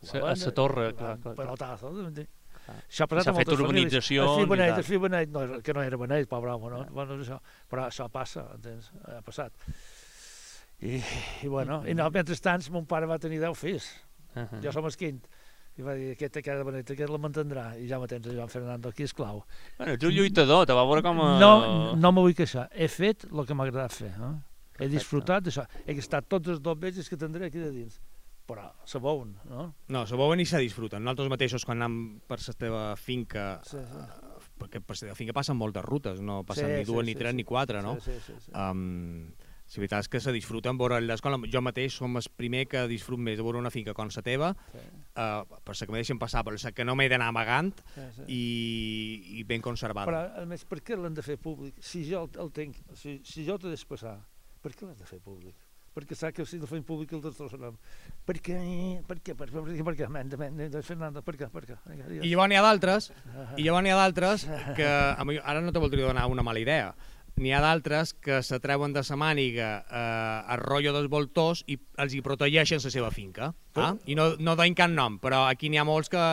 Sa- a la torre, clar, clar, clar. Pelotazo, passat S'ha a fet moltes famílies. urbanitzacions El fill tal. el fill beneit, no, que no era beneit, pobre home, no? Bueno, això, però això passa, entens? Ha passat. I, i bueno, i no, mentrestant, mon pare va tenir 10 fills. Uh -huh. Jo som el quint. I va dir, aquest, aquest beneit, aquest la mantindrà. I ja me tens a Joan Fernando aquí, esclau. Bueno, ets un lluitador, te va veure com a... No, no me vull queixar. He fet el que m'ha agradat fer. Eh? He disfrutat d'això. He gastat tots els dos veges que tindré aquí de dins. Però se veuen, no? No, se veuen i se disfruten. Nosaltres mateixos, quan anem per la teva finca, Sí, sí. perquè per la finca passen moltes rutes, no passen Sí, ni dues, sí, ni sí, tres, sí. ni quatre, no? Sí, sí, sí. sí. Um, la veritat és que se disfruten veure l'escola. Jo mateix som el primer que disfrut més de veure una finca com la teva, sí, uh, per la que me deixen passar, per la que no m'he d'anar amagant sí, sí. i, i ben conservada. Però, a més, per què l'han de fer públic? Si jo el, el tenc, si, si jo t'he de passar, per què l'has de fer públic? Perquè sap que si el fem públic el destrossarem. Per què? Per què? Per què? Per què? Per què? Menda, menda, Fernando, per què? Per què? I llavors n'hi ha d'altres, Ah, i llavors n'hi ha d'altres que, a ara no te voldria donar una mala idea, n'hi ha d'altres que se treuen de sa màniga eh, el rotllo dels voltors i els hi protegeixen la seva finca. Ah? I no, no donin cap nom, però aquí n'hi ha molts que,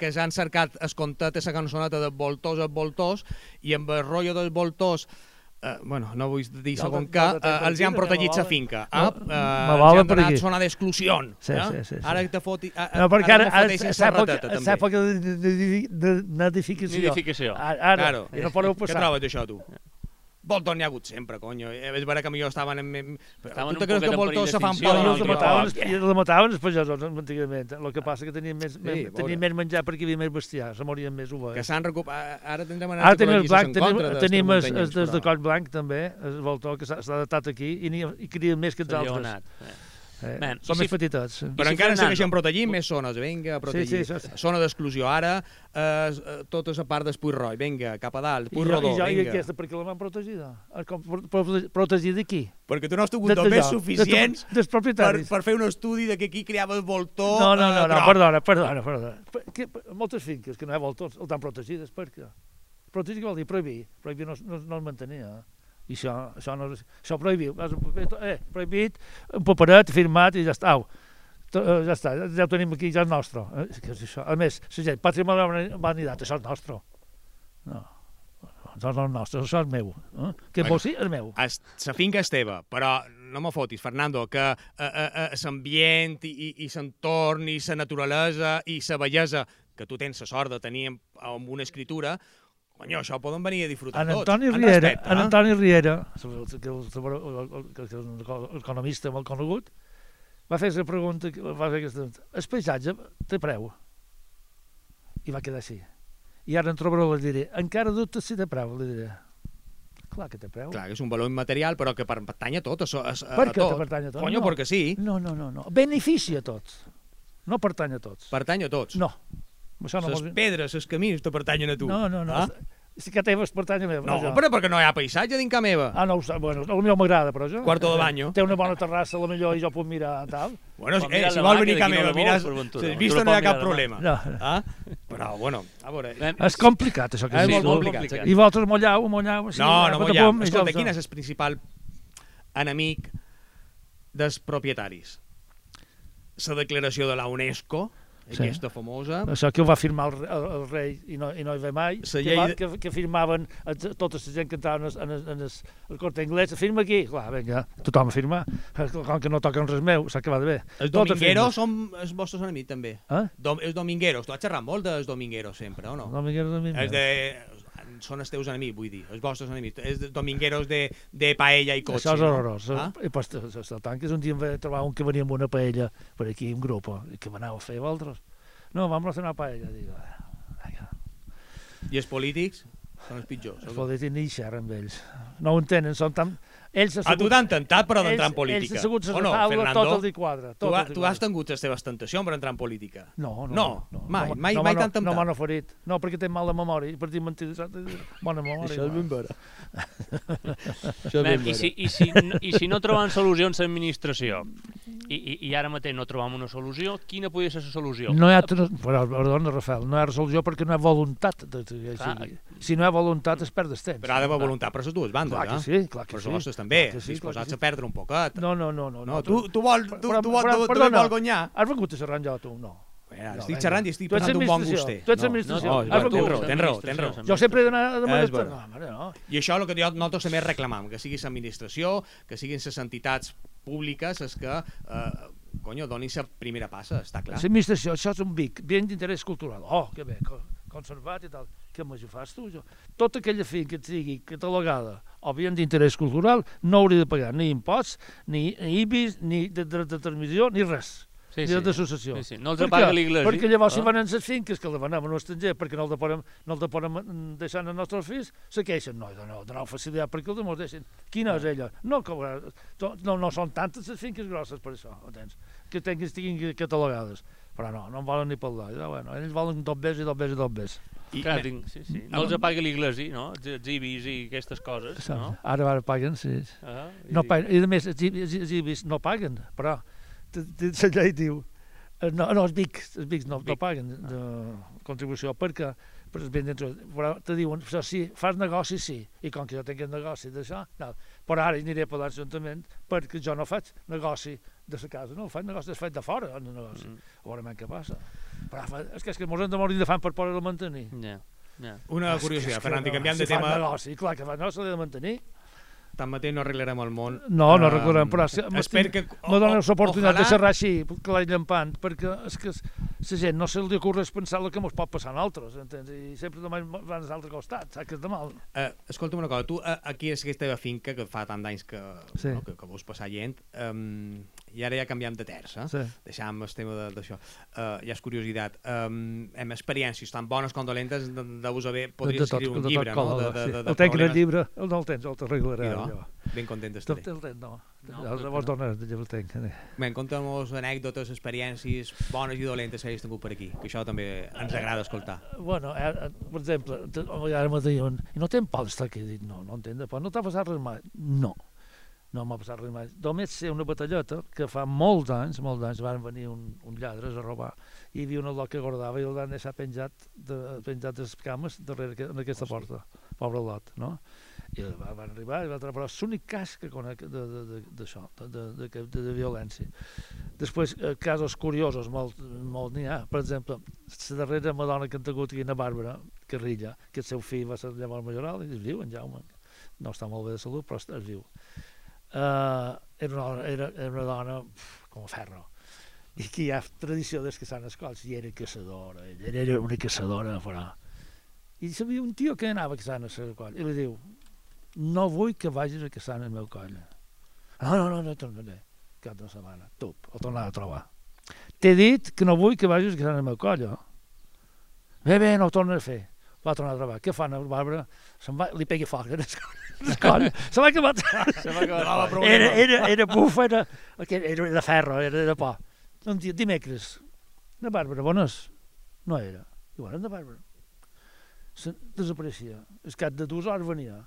que s'han cercat es contet a la cançoneta de voltors a voltors i amb el rotllo dels voltors Eh, bueno, no vull dir Ja segon que eh, tengo els hi han protegit la finca. No, Ah, eh, vale els han donat zona d'exclusió. Sí, eh? sí, sí, sí. Ara te foti... a- No, perquè ara, ara, és també. època de, de, de, de nidificació. Nidificació. Ara, ara Claro. no podeu Què passar. trobes d'això, tu? Voltors n'hi ha hagut sempre, conyo. Eh, És vera que millor estaven en... en... Estaven tu un te creus que perill se fan por els un altre mataven, els mataven els pagesos antigament. El que passa que tenien més, Sí, tenien més menjar perquè hi havia més bestiar, se morien més Que ovelles. s'han recuperat... Ara tindrem Ara tenim el ecologistes blanc, en tenim, tenim els, els des de coll blanc també, el voltor que s'ha adaptat aquí i, i crien més que els altres. Eh. Eh, i Són si- més petitets. sí. Però si encara segueixen protegint més zones, vinga, a protegir. Sí, sí, sí. Zona d'exclusió, ara eh, eh, tota la part Roig, vinga, cap a dalt, I, Puig jo, Rodó, i, jo, I vinga. aquesta, per què la van protegida? Pro- protegida d'aquí? Perquè tu no has tingut només allò, suficients de- dels per, propietaris. per fer un estudi de que aquí creava el voltor No, no, eh, no, no, perdona, perdona, perdona. Per, que, per, moltes finques que no hi ha voltors estan protegides, per què? Protegir què vol dir? Prohibir. Prohibir no, no, no es mantenia. I això, això, no, això prohibit. Paper, Eh, prohibit, un paperet firmat i ja està. Au. Eh, Ja està, ja ho tenim aquí, ja és nostre. Eh, és que és això. A més, la gent, patrimoni de la humanitat, això és nostre. No, això no és nostre, això és meu. Eh? Què Bueno. vols dir? És meu. La finca és teva, però no me fotis, Fernando, que eh, eh, eh, l'ambient i, i, i l'entorn i la naturalesa i la bellesa que tu tens la sort de tenir amb, amb una escritura, conyo, això poden venir a disfrutar En tots. Antoni En Riera, respecte, en eh? Antoni Riera, economista molt conegut, va fer la pregunta, va fer aquesta pregunta, el paisatge té preu? I va quedar així. I ara en trobaré li diré, encara dubtes si té preu, li diré. Clar que té preu. Clar, que és un valor immaterial, però que pertany a tot, a, a, a, Per què tot. te pertany a tot? Conyo, No. perquè sí, No, no, no, no. Benefici a tots. No pertany a tots. pertany a tots. No. Això no Les vol dir... pedres, els camins te pertanyen a tu. No, no, no. Ah? Sí que teves pertany a meva. No, però perquè no hi ha paisatge dins casa meva. Ah, no ho sé, bueno, potser m'agrada, però això. Cuarto de baño. Té una bona terrassa, a la millor, i jo puc mirar, tal. Bueno, eh, mira si vol venir a casa meva, mira, vols, si Tu vist la no hi ha cap mirar problema. No. Ah? Però, bueno, a veure... Eh, És complicat, això que És sí, molt complicat. I vosaltres molleu, molleu... Sí, No, no, i Escolta, quin és el principal enemic dels propietaris? La declaració de la UNESCO, Sí. aquesta famosa... Això que ho va firmar el, el, el rei i no, i no hi ve mai, La que, llei va, que, que firmaven tota la gent que entrava en en el, en el, el corte anglès, firma aquí, clar, vinga, tothom a firmar, com que no toquen res meu, s'ha acabat bé. Els Tot domingueros són els vostres enemics, també. Eh? Dom, els domingueros, tu has xerrat molt dels domingueros sempre, o no? Miguel, no, Els de... Són els teus enemics, vull dir, els vostres enemics. Els domingueros de, de paella i cotxe. Això és no? horrorós. Ah? I pues, el tanc és un dia em vaig trobar un que venia amb una paella per aquí, un grup, i que m'anava a fer vosaltres. No, vam a fer una paella. Dic, vinga, I els polítics són els pitjors. pot dir ni xerrar amb ells. No ho entenen, són tan... Ells A tu t'han tentat, però, d'entrar en Ells política. asseguts a o la no, taula, Fernando? tot el dia quadre. Tu, ha, tu has tingut les teves tentacions per entrar en política. No, no, No, no, mai, no, mai- no, mai no, t'han no, temptat. no m'han oferit. No, perquè tinc mal de memòria, per dir mentides. Bona memòria. Això és ben vera. Això és ben i, vera. si, i, si, I si no trobam solucions a l'administració, i, i, i ara mateix no trobam una solució, quina podria ser la solució? No hi ha, però, perdona, Rafael, no hi ha resolució perquè no hi ha voluntat. De, de, de, Clar. si no hi ha voluntat es perd el temps. Però ha d'haver voluntat per les dues bandes, Clar que sí, clar que Per sí. També, sí, clar disposats sí. a perdre un poquet. No, no, no. No, No, tu, tu vols, tu, Però- tu, vols, però- tu, tu perdona. vols guanyar. Has vengut a xerrar jo, tu? No. Mira, No, estic vinga. xerrant i estic Tu parlant d'un bon administració, guster. tu ets No, administració. No, Has no, tens raó, tens raó, tens raó. Jo sempre he d'anar a demanar... És. No, mare, no. I això és el que jo, nosaltres també reclamam, que sigui l'administració, que siguin les entitats públiques les que, eh, conyo, donin la primera passa, està clar. L'administració, això és un BIC, bien d'interès cultural. Oh, que bé, conservat i tal. Què m'ho fas tu, jo? Tota aquella finca que sigui catalogada o bien d'interès cultural no hauria de pagar ni imposts, ni IBIS, ni de, de, de transmissió, ni res. Sí, ni d'associació. Sí, sí. No els què? l'Iglesi. Perquè llavors si Ah. van en les finques que venem a l'estranger perquè no el deporem, no el deporem mm, deixant els nostres fills, se queixen. No, no, no facilitat perquè els demors deixen. Quina és ella? No, no, no són tantes les finques grosses per això? Que tinguin, estiguin catalogades. Però no, no en volen ni parlar. Ja, bueno, ells volen dos bes i dos bes i dos bes. I, Clar, tinc, sí, sí. No els apaga l'Iglesi, no? Els, IBIs i aquestes coses, no? Ara, ara paguen, sí. Ah, i No paguen. I a més, els IBIs, no paguen, però la llei diu eh, no, no, els BICs, els BICs no, no paguen de contribució perquè per ben dentro, però te diuen, però si fas negoci, sí, i com que jo tinc el negoci d'això, no. però ara aniré per l'Ajuntament perquè jo no faig negoci de la casa, no, faig negoci, faig de fora, el negoci. Mm. A veure què passa. Però fa- és que, és que mos hem de morir de fam per poder-lo mantenir. Ja, ja. una És curiositat, que Fernando, i no, canviant si de fan tema, negoci, clar que fa, no s'ha de mantenir. tanmateix no arreglarem el món. No, no recordem, però si- espero que... Me dona l'oportunitat de xerrar així, clar llampant, perquè és que la gent no se li ocorre pensar el que ens pot passar a nosaltres, entens? I sempre demà van als altres costats, saps que és de mal. Eh, escolta'm una cosa, tu eh, aquí és aquesta teva finca que fa tant d'anys que, Sí. no, que, que vols passar gent, um, i ara ja canviem de terç, eh? Sí. deixàvem el tema de- d'això. Uh, ja és curiositat. Um, amb experiències tan bones com dolentes, de, de vos haver, podries tot- escriure un de tot llibre, no? De, de, sí. de, de El tinc en el llibre, el no el tens, el t'arreglaré jo. Ben content Tu estaré. el tens, no. No, No, llavors no. dones, jo el tinc. eh. Ben, conta'm anècdotes, experiències bones i dolentes que hagis tingut per aquí, que això també ens agrada escoltar. Bueno, eh, eh, per exemple, ara me diuen, i no tens por d'estar aquí? Dic, no, no entenc, però no t'ha passat res mai. No, no m'ha passat res mai. Només sé una batalleta que fa molts anys, molts anys, van venir un, un lladres a robar i hi havia un lot que guardava i el van deixar penjat de, penjat de les cames darrere que- en aquesta porta. Pobre lot, no? I va- van arribar i però és l'únic cas que conec de- de- de- d'això, de, de, de, de, de, de violència. Després, eh, casos curiosos, molt, molt n'hi ha. Per exemple, la darrera Madonna que han tingut aquí a Bàrbara, Carrilla, que el seu fill va ser llavors majoral, i és viu, en Jaume. No està molt bé de salut, però és viu. Uh, era, una, era, era una dona pf, com a ferro. I aquí hi ha tradició des que s'han escoles, i era caçadora, ella era una caçadora, però... I havia un tio que anava caçant a la coll, i li diu, no vull que vagis a caçar el meu coll. No, no, no, no tornaré. Cap de setmana, tup, el tornava a trobar. T'he dit que no vull que vagis a caçar el meu coll, oh? Bé, bé, no ho tornaré a fer. Va tornar a trobar. Què fan, el Bàrbara? Se'n va, li pegui foc en el coll. Se va acabar. Se m'ha acabat Era, era, era bufa, era, era, era de ferro, era de por. Un dia, dimecres, de Bàrbara, bones? No era. I bueno, de Bàrbara. Se, desapareixia. Es cap de dues hores venia.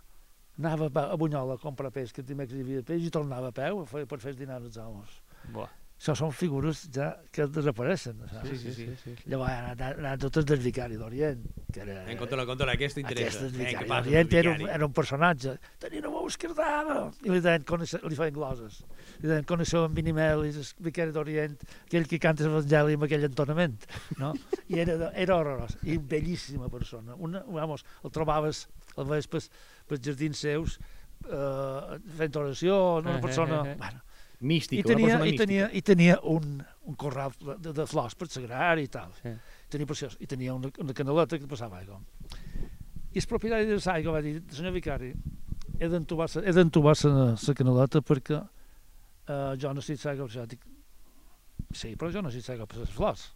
Anava a, Bunyola a comprar peix, que dimecres hi havia peix, i tornava a peu per fer dinar als homes. Buah. Això són figures ja que desapareixen. Saps? Sí, sí, sí. sí. Llavors han anat, han anat totes del vicari d'Orient, que era... En contra, contra, aquesta interessa. Aquest Eh, vicari d'Orient era, un- era un personatge. Tenia una veu esquerdada. I li deien, li feien gloses. Li deien, coneixeu en Vinimel, el vicari d'Orient, aquell que canta l'Evangeli amb aquell entonament. No? I era, era horrorós. I bellíssima persona. Una, vamos, el trobaves, el veies pels, jardins seus, eh, fent oració, una Eh, eh, persona... eh, eh. Bueno, Místic, i tenia, i mística. tenia, i tenia un, un corral de, de flors per sagrar i tal. Sí. Tenia preciós. I tenia una, una canaleta que passava aigua. I el propietari de l'aigua va dir, senyor vicari, he d'entubar sa- he d'entubar la canaleta perquè uh, jo necessito aigua per això. Dic, sí, però jo necessito aigua per les flors.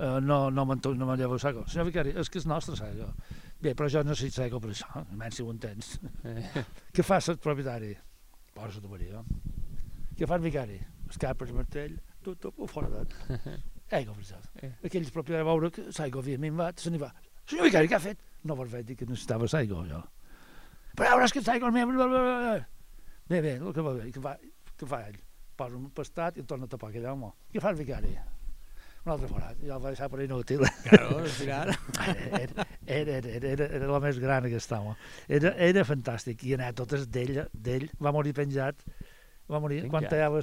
Uh, no, no me'n no me llevo aigua. Senyor vicari, és que és nostra l'aigua. Bé, però jo necessito aigua per això, menys si ho entens. Eh, Què fa el propietari? Posa la tuberia. Què fa el vicari? Escapa el martell, tot, tot, fora de... Aigua, per això. Eh. Aquell propietari va veure que l'aigua havia minvat, se n'hi va. Senyor vicari, què ha fet? No vols dir que necessitava l'aigua, jo. Però ara és que bla, bla, bla. Bé, bé, el que va bé, que fa, que fa ell? Posa un pastat i el torna a tapar aquell home. Què fa el vicari? Un altre forat. Jo el vaig deixar per inútil. Claro, al final. era, era, era, era, era, era el més gran aquest home. Era, era fantàstic. I anècdotes d'ell, d'ell, va morir penjat, va morir, quan Penjat. tallava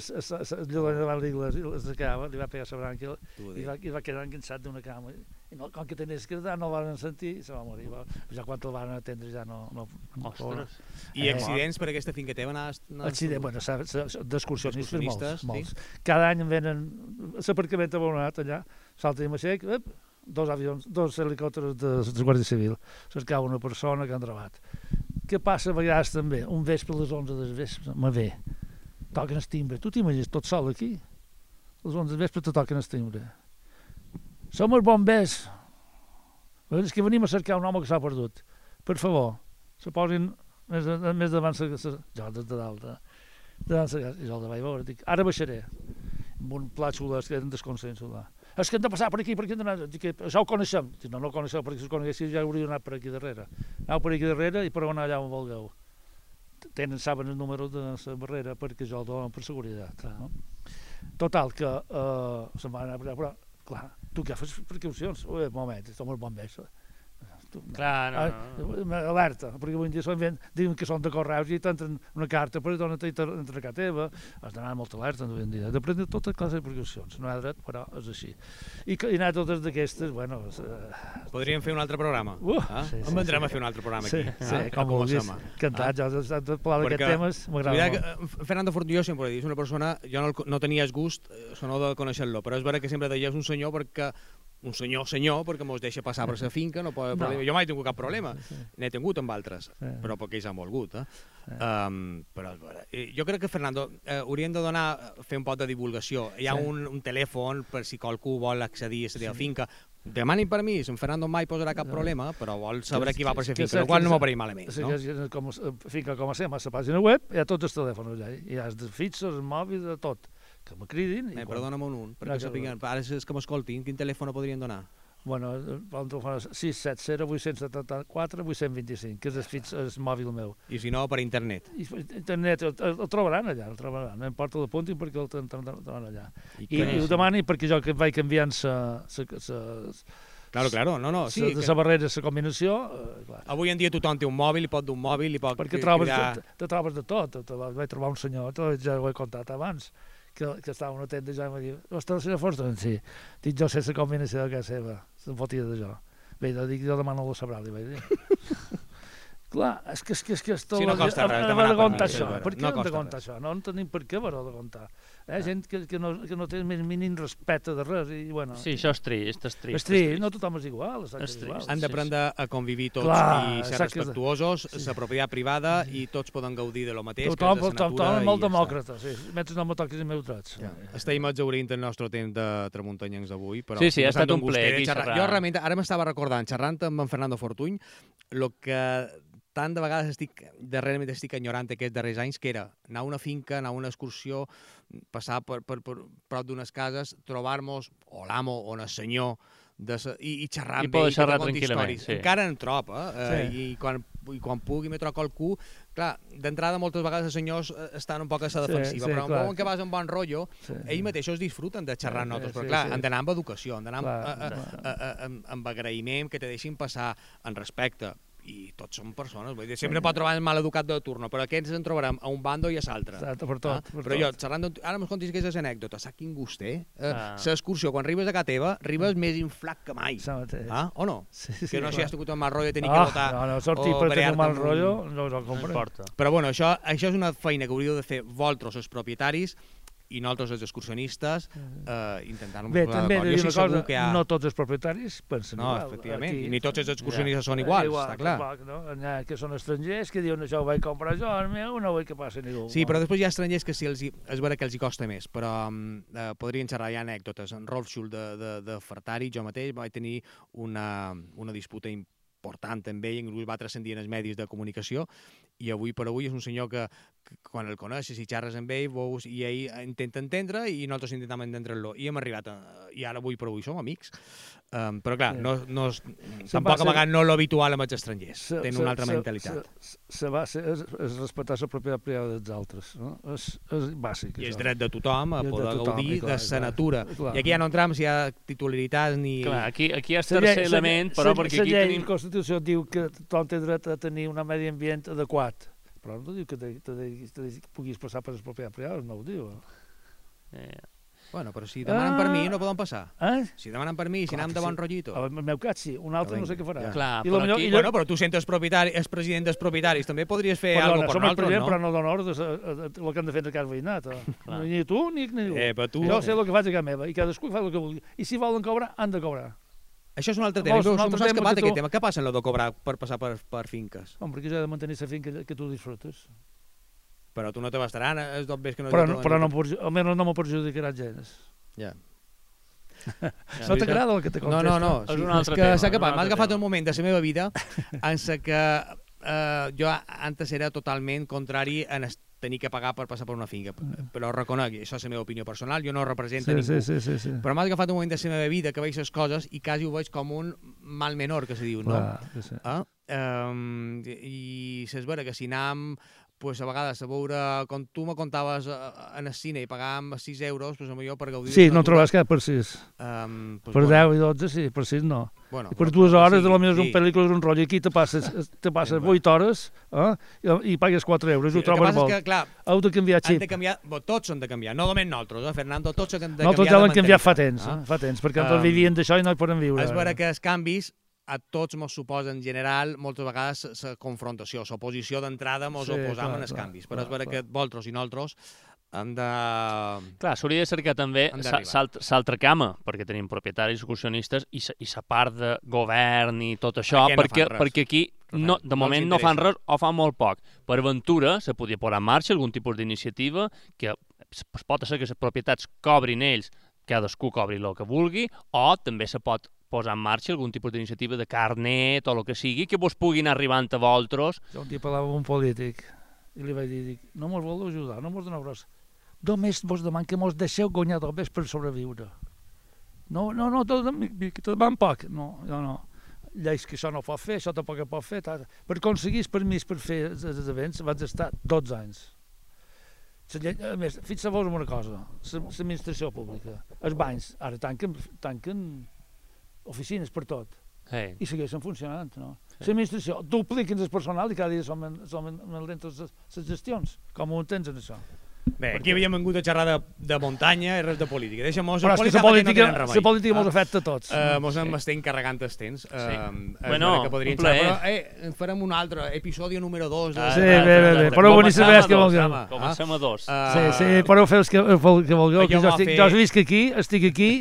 el llodon davant l'iglesià, i s'acaba, li va pegar la branca i va, i va quedar enganxat d'una cama. I no, com que tenia esquerda, no el van sentir i se va morir. Va, ja quan el van atendre ja no... no Ostres. I Eh, accidents per aquesta finca teva? N'has- n'has- Accident, bueno, d'excursionistes, molts, molts. Cada any em venen a l'aparcament abonat allà, salta i m'aixec, ep, dos avions, dos helicòpters de la Guàrdia Civil, cercava una persona que han trobat. Què passa a vegades també? Un vespre a les 11 del vespre, me ve, toquen el timbre. Tu t'imagines tot sol aquí? A les 11 del vespre te toquen el timbre. Som els bombers. És que venim a cercar un home que s'ha perdut. Per favor, se posin més, de- més davant sa, sa, jo des de dalt, eh? davant sa, i jo el vaig veure, dic, ara baixaré, amb un pla xulès que eren desconsensos. És que hem de passar per aquí, per aquí, hem d'anar. Dic, això ho coneixem. Dic, no, no ho coneixeu, perquè si ho coneguéssiu ja hauríeu anat per aquí darrere. Aneu per aquí darrere i per on allà on vulgueu. Tenen, saben el número de la barrera perquè jo el dono per seguretat. No? Total, que uh, se'n van allà, però, clar, tu què fas precaucions? Ui, un moment, som els bombers. Tu, no. Clar, no, Ah, no, no. alerta, perquè avui dia són, diuen que són de correus i t'entren una carta per donar te entre casa teva, has d'anar molt alerta avui en dia, de prendre tota classe de precaucions, no ha dret, però és així. I, i anar totes d'aquestes, bueno, eh, Podríem fer un altre programa. Uh, ah? sí, sí, en vendrem sí. a fer un altre programa sí, aquí. sí, ah? com vulguis, Acomosama. cantat, jo he de parlar d'aquests temes, m'agrada molt. que eh, Fernando Fortilló sempre ho he dit, és una persona, jo no, no tenies gust, eh, sonor de conèixer-lo, però és vera que sempre deies un senyor perquè un senyor senyor perquè mos deixa passar per la finca, no pot No. problema. Jo mai he tingut cap problema, n'he tingut amb altres, Sí. però perquè ells han volgut. Eh? Sí. Um, però. Eh, jo crec que, Fernando, eh, hauríem de donar, eh, fer un pot de divulgació. Hi ha Sí. un, un telèfon per si qualcú vol accedir a la teva finca. Demanin permís, en Fernando mai posarà cap problema, però vol saber qui va per que- finca, el qual no m'ho pareix malament. Sí, no? com, eh, finca com a ser, a la pàgina web, hi ha tots els telèfons allà, hi ha els fixos, els mòbils, tot, que me cridin. Eh, quan- perdona'm un, un, perquè No, que- sapiguen, ara és que m'escoltin, quin telèfon podrien donar? Bueno, el telèfon és 670 874 825, que és el, fix, el mòbil meu. I si no, per internet. I internet el, el, el trobaran allà, el trobaran, no importa l'apuntin perquè el trobaran allà. I, i ho demani perquè jo que vaig canviant sa, sa, sa, Claro, claro, no, no, sí, de que la barrera, la combinació, eh, clar. avui en dia tothom té un mòbil, i pot d'un mòbil, i pot perquè trobes, cridar... te, te trobes de tot. Te, te, vaig trobar un senyor, te, ja ho he contat abans, que, que estava una tenda i ja em va dir, ostres, la senyora Forstón, sí. Dic, jo la combinació de casa seva, se'n fotia de jo. Bé, jo dic, jo demà no lo sabrà, li vaig dir. Clar, és que és que és que esto Sí, no costa res demanar de contar permís, això. Per què no hem de res. això? No en tenim per què haver de contar. Eh? Gent que, que, no, que no té el més mínim respecte de res i, bueno... Sí, això és trist, és trist. és trist, no tothom és igual. És, És igual. Han d'aprendre a conviure tots Clar, i ser respectuosos, la propietat privada, i tots poden gaudir de lo mateix, Tothom, que és tothom, tothom és molt demòcrata, sí. Mentre no me toquis els meus drets. Ja. Estem exaurint el nostre temps de tramuntanyencs d'avui, però... Sí, sí, ha estat un plaer. Jo realment, ara m'estava recordant, xerrant amb en Fernando Fortuny, el que tant de vegades estic, darrerament estic enyorant aquests darrers anys, que era anar a una finca, anar a una excursió, passar per, per, per prop d'unes cases, trobar-nos, o l'amo o el senyor de sa, i, i xerrar I amb ell, que xerrar històries. sí. Encara en trob, eh? Sí. eh i, quan, I quan pugui me trobo qualcú... Clar, d'entrada moltes vegades els senyors eh, estan un poc a la defensiva, sí, però en el moment que vas amb bon rotllo, Sí. ells mateixos disfruten de xerrar Sí, nosaltres, sí, però clar, sí. han d'anar amb educació, han d'anar amb, Clar, a, a, clar. a, a, amb, amb agraïment, que te deixin passar en respecte i tots són persones, vull dir, sempre pot trobar el mal educat de turno, però aquests en trobarem a un bando i a l'altre. Exacte, per tot, per però jo, tot. xerrant, amb tu- ara me'n contis aquestes anècdotes, saps quin gust té? Eh, Ah. L'excursió, quan arribes a casa teva, arribes més inflat que mai. Ah, o no? Sí, sí, que no si has tingut un mal rotllo de tenir Ah, que votar no, no, sortir o per tenir un mal rotllo, no, no No importa. Però bueno, això, això és una feina que hauríeu de fer vosaltres, els propietaris, i nosaltres, els excursionistes, eh, intentant Bé, també de dir una cosa, ha... no tots els propietaris pensen No, igual. efectivament, Aquí- i ni tots els excursionistes Ja. són iguals, Igual, està clar. Tampoc, no? N'hi ha que són estrangers que diuen això ho vaig comprar jo, el meu no vull que passi ningú. Sí, però després hi ha estrangers que sí, els hi, és vera que els hi costa més, però um, eh, podrien xerrar, ha anècdotes. En Rolf Schul de, de, de Fertari, jo mateix vaig tenir una, una disputa important amb ell, inclús va transcendir en els medis de comunicació, i avui per avui és un senyor que, que quan el coneixes i xerres amb ell, veus, i ell intenta entendre i nosaltres intentem entendre-lo. I hem arribat, a, i ara avui per avui som amics. Um, però clar, Sí. no, no, és- Se tampoc a vegades no l'habitual amb els estrangers. Se- Tenen se- una altra se- mentalitat. Se, se va ser, és, és respectar la propietat privada dels altres. No? És, és bàsic. I és això. dret de tothom a poder tothom, gaudir clar, de la clar, natura. clar. I aquí ja no entrem si hi ha titularitats ni... Clar, aquí, aquí hi ha el La llei- tercer la- element, la- però perquè la aquí llei tenim... La Constitució diu que tothom té dret a tenir un medi ambient adequat, però no diu que, te, te, te, te, puguis passar per les propietats privades, no ho diu. Eh, Bueno, però si demanen per mi no poden passar. Eh? Si demanen per mi, si Clar anem de bon sí. rotllito. En el meu cas sí, un altre Ah, no sé què farà. ja. Clar, I però lo millor- aquí- i Bueno, però tu sents el, propietari, el president dels propietaris, també podries fer alguna cosa som per el nosaltres, president, no? però no dono ordres a, a, a, el que han de fer de casa veïnat. Eh? Ni tu ni ningú. Eh, però tu... Jo sé el que faig a casa meva i cadascú fa el que vulgui. I si volen cobrar, han de cobrar. Això és un altre tema. Vols un altre tema escapat que tu- aquest tema. Què passa en lo de cobrar per passar per, per finques? Home, perquè jo he de mantenir la finca que, que tu disfrutes. Però tu no te bastaran, és d'obvis que no... Però, no, però no, tot. almenys no me perjudicarà gens. Ja. No t'agrada el que te No, contesto? no, no. És Sí, un és altre que s'ha un acabat. M'ha agafat tema. un moment de la meva vida en la que eh, jo antes era totalment contrari a es- tenir que pagar per passar per una finca. Però reconec, això és la meva opinió personal, jo no represento Sí, ningú. sí, sí, sí, sí. Però m'ha agafat un moment de la meva vida que veig les coses i quasi ho veig com un mal menor, que se diu, no? Clar, sí, sí. Ah? Um, I és vera que si anàvem pues, a vegades a veure, com tu me contaves eh, en el cine i pagàvem 6 euros, pues, potser per gaudir Sí, no trobes cap per 6. Um, pues, Per bueno, 10 i 12 sí, per 6 no. Bueno, I per dues hores, sí, millor és sí. un pel·lícula és un rotllo. Aquí te passes, te passes És 8 hores eh? I, i pagues 4 euros, Sí, ho trobes molt. que, clar, Heu de canviar xip. de canviar, bo, tots han de canviar, no només nosaltres, eh, Fernando, tots han de canviar Nosaltres ja l'hem canviat fa temps, eh? fa temps, perquè Um, nosaltres vivien d'això i no hi podem viure. És vera que els canvis a tots mos suposa en general moltes vegades la confrontació, l'oposició d'entrada mos Sí, oposam clar, en els clar, canvis, però és clar, vera que vosaltres i nosaltres hem de... Clar, s'hauria de cercar també l'altra cama, perquè tenim propietaris excursionistes i la part de govern i tot això, no perquè, perquè aquí No no, no de els moment no fan res o fan molt poc. Per aventura se podia posar en marxa algun tipus d'iniciativa que es es pot ser que les propietats cobrin ells, cadascú cobri el que vulgui, o també se pot posar en marxa algun tipus d'iniciativa de carnet o el que sigui, que vos puguin arribant a vosaltres. Jo un dia parlava amb un polític i li vaig dir, dic, no mos voleu ajudar, no mos doneu res. Només vos deman que mos deixeu guanyar només per sobreviure. No, no, no, tot, te deman poc. No, jo no. Lleis que això no pot fer, això tampoc pot fer. Tal. Per aconseguir el permís per fer els esdeveniments vaig estar 12 anys. A més, fixeu-vos en una cosa, l'administració pública, els bancs, ara tanquen, tanquen oficines per tot Hey. i segueixen funcionant, no? L'administració dupliquen el personal i cada dia són, són més lentes les, gestions. Com ho entens, en això? Bé, aquí havíem vingut a xerrar de, de muntanya i res de política. Deixa'm-mos... Però és que la política, la política mos afecta a tots. Uh, mos hem estat encarregant els temps. Uh, Bueno, que podríem un plaer. xerrar, però, eh, farem un altre, episodi número 2. Ah, Sí, bé, bé, bé, però venir a saber què vulgueu. Comencem a dos. Ah, Sí, sí, podeu fer el que, el que vulgueu, que Jo estic, jo visc aquí, estic aquí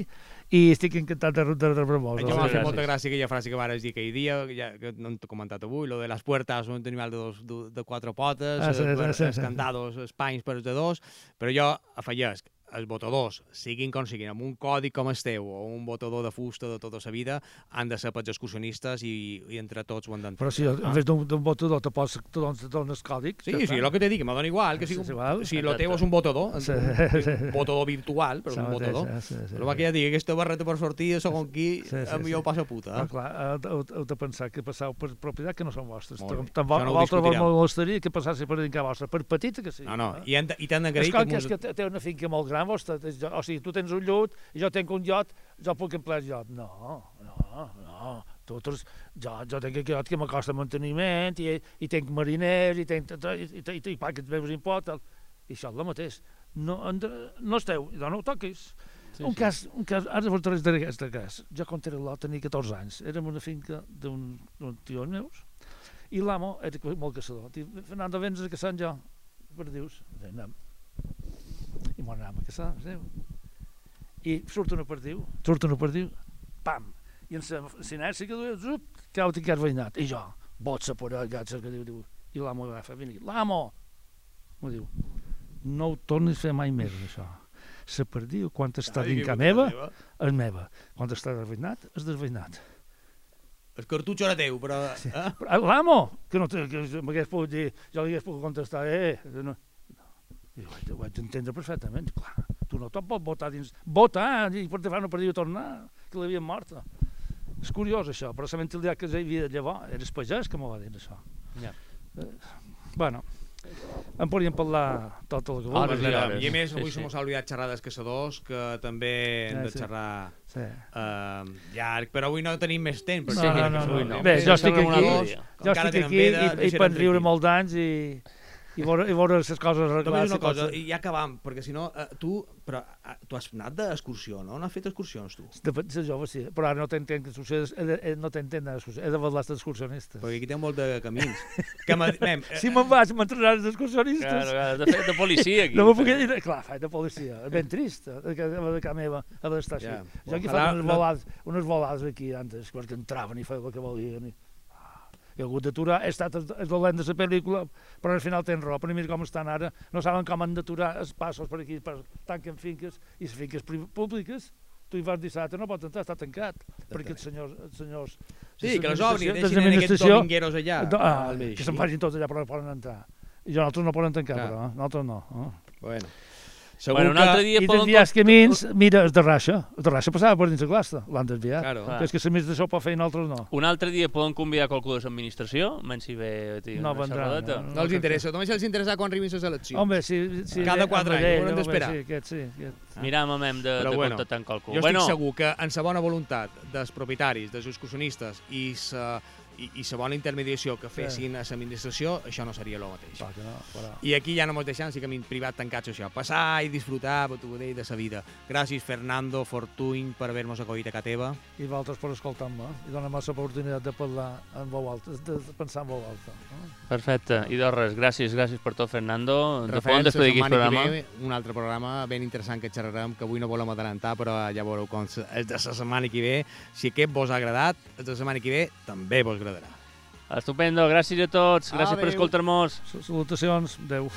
i estic encantat de, de, de rebre-vos. Jo m'ha fet molta gràcia aquella frase que vares dir aquell dia, ja, que no t'he comentat avui, lo de les puertas un animal de, dos, de, de quatre potes, Ah, sí, eh, sí, sí, sí. candados, els panys per els de dos, però jo afegesc, els votadors, siguin com siguin, amb un codi com el teu o un votador de fusta de tota la vida, han de ser pels excursionistes i, i entre tots ho han d'entendre. Però si en vez d'un votador te pots te dones, te dones còdic... Sí, sí, el que te dic, me dona igual, que Sí, sigui, és igual. si lo teu és un votador, Sí. un votador virtual, però és un votador. sí, sí, Però va sí. que ja digui, aquesta barreta per sortir, segon qui, Sí, sí, millor sí. passa puta. Però Eh? clar, heu, heu, heu de pensar que passau per propietat que no són vostres. Molt bé. Tan Això no ho vostre discutirem. molestaria que passassi per dintre vostra, per petita que sigui. No, no, eh? i, i t'han És d'agrair clar que... que, és que té una finca molt gran, vostre, jo- o sigui, tu tens un llut i jo tinc un iot, jo puc emplear el iot. No, no, no. Totes, jo, jo tinc aquest iot que me costa manteniment i, i tinc mariners i tinc... I, i, i, i, i pagues meus impostos. I això és el mateix. No, no esteu, no, no ho toquis. Sí, un, sí. cas, un cas, ara vos trauré d'aquest cas. Jo quan era l'Ot tenia 14 anys. Érem una finca d'un tio meus i l'amo era molt caçador. Diu, Fernando, vens a caçar jo? Perdius. Diu, anem. I m'ho anàvem a caçar, sabeu? I surt una perdiu, surt una perdiu, pam! I en la sinèrcia que duia, zup, cau tincat veïnat. I jo, botsa per allà, que diu, diu, i l'amo agafa, vini, l'amo! M'ho diu, no ho tornis a fer mai més, això. La perdiu, quan està que casa puta meva, és meva. Quan està desveïnat, és desveïnat. El cartutxo era teu, però... Sí. Eh? Però L'amo, que no que m'hagués pogut dir, jo li hagués pogut contestar, eh, que no. I ho vaig, ho vaig entendre perfectament, clar. Tu no te'n pots votar dins... Votar, i per te fa una perdiu tornar, que l'havien morta. És curiós, això, però la mentalitat que hi havia llavors, era el pagès que m'ho va dir, això. Ja. Eh, bueno, en podríem parlar tot el que Hores vulguis. i hores. I a més, Sí, avui sí. se mos ha oblidat xerrar dels caçadors, que també hem Ah, de sí. xerrar Sí. eh, llarg, però avui no tenim més temps. No, no, no, no. no. Bé, jo estic aquí, dia. Jo estic aquí i, i per riure molts anys i, i veure, i veure les coses Només arreglades. una cosa, i ja acabam, perquè si no, eh, tu, però, eh, tu has anat d'excursió, no? No has fet excursions, tu? De fet, ser jove sí, però ara no t'entenc d'excursions, no t'entenc d'excursions, he de veure les excursionistes. Perquè aquí té molt de camins. que mem, eh, Si me'n vaig, m'entraran els excursionistes. Claro, claro, de fet, de policia, aquí. No me puc dir, clar, faig de policia, és ben trist, eh, que de, de casa meva, ha d'estar així. Ja. Jo aquí Ojalà faig unes no- volades, unes volades aquí antes, quan que entraven i feien el que volien. I... Ah, He hagut d'aturar, he estat dolent de la pel·lícula, però al final tenen raó, però mira com estan ara, no saben com han d'aturar els passos per aquí, per tanquen finques, i les finques públiques, tu hi vas dissabte, no pots entrar, està tancat, perquè els senyors, els senyors sí, que les obrin, des deixin aquests domingueros allà. Do- ah, que se'n vagin tots allà, però no poden entrar. I nosaltres no poden tancar, Clar. però, eh? nosaltres no. Eh? Bueno. Bueno, un altre dia I poden... desviar els camins, mira, el de Raixa, el de Raixa passava per dins la classe, l'han desviat. Claro. Clar. Que és que si més d'això pot fer i nosaltres no. Un altre dia poden convidar qualcú de l'administració, menys si ve tio, No una xerradeta. no. No els interessa, només els interessa quan arribin les eleccions. Home, si, si Cada ve quatre anys, haurem home, d'esperar. Sí, aquest, sí, aquest. Hem de, Però de bueno, contactar amb qualcú. Jo bueno, estic segur que en la bona voluntat dels propietaris, dels excursionistes i sa, i, i la bona intermediació que fessin a l'administració, això no seria el mateix. Clar que no, però... I aquí ja no mos deixem, sí que en privat tancats això. Passar i disfrutar, botiguer de sa vida. Gràcies, Fernando Fortuny, per haver-nos acollit a casa teva. I vosaltres per escoltar-me i donar-me l'oportunitat de parlar en veu alta, de pensar en veu alta. Eh? Perfecte. I de res, gràcies, gràcies per tot, Fernando. De Rafael, poden despedir programa. ve, un altre programa ben interessant que xerrarem, que avui no volem adelantar, però ja veureu com el de la setmana que ve. Si aquest vos ha agradat, el de la setmana que ve també vos agradarà. Estupendo, gràcies a tots. Gràcies per Adéu. escoltar-nos. Salutacions, adeu.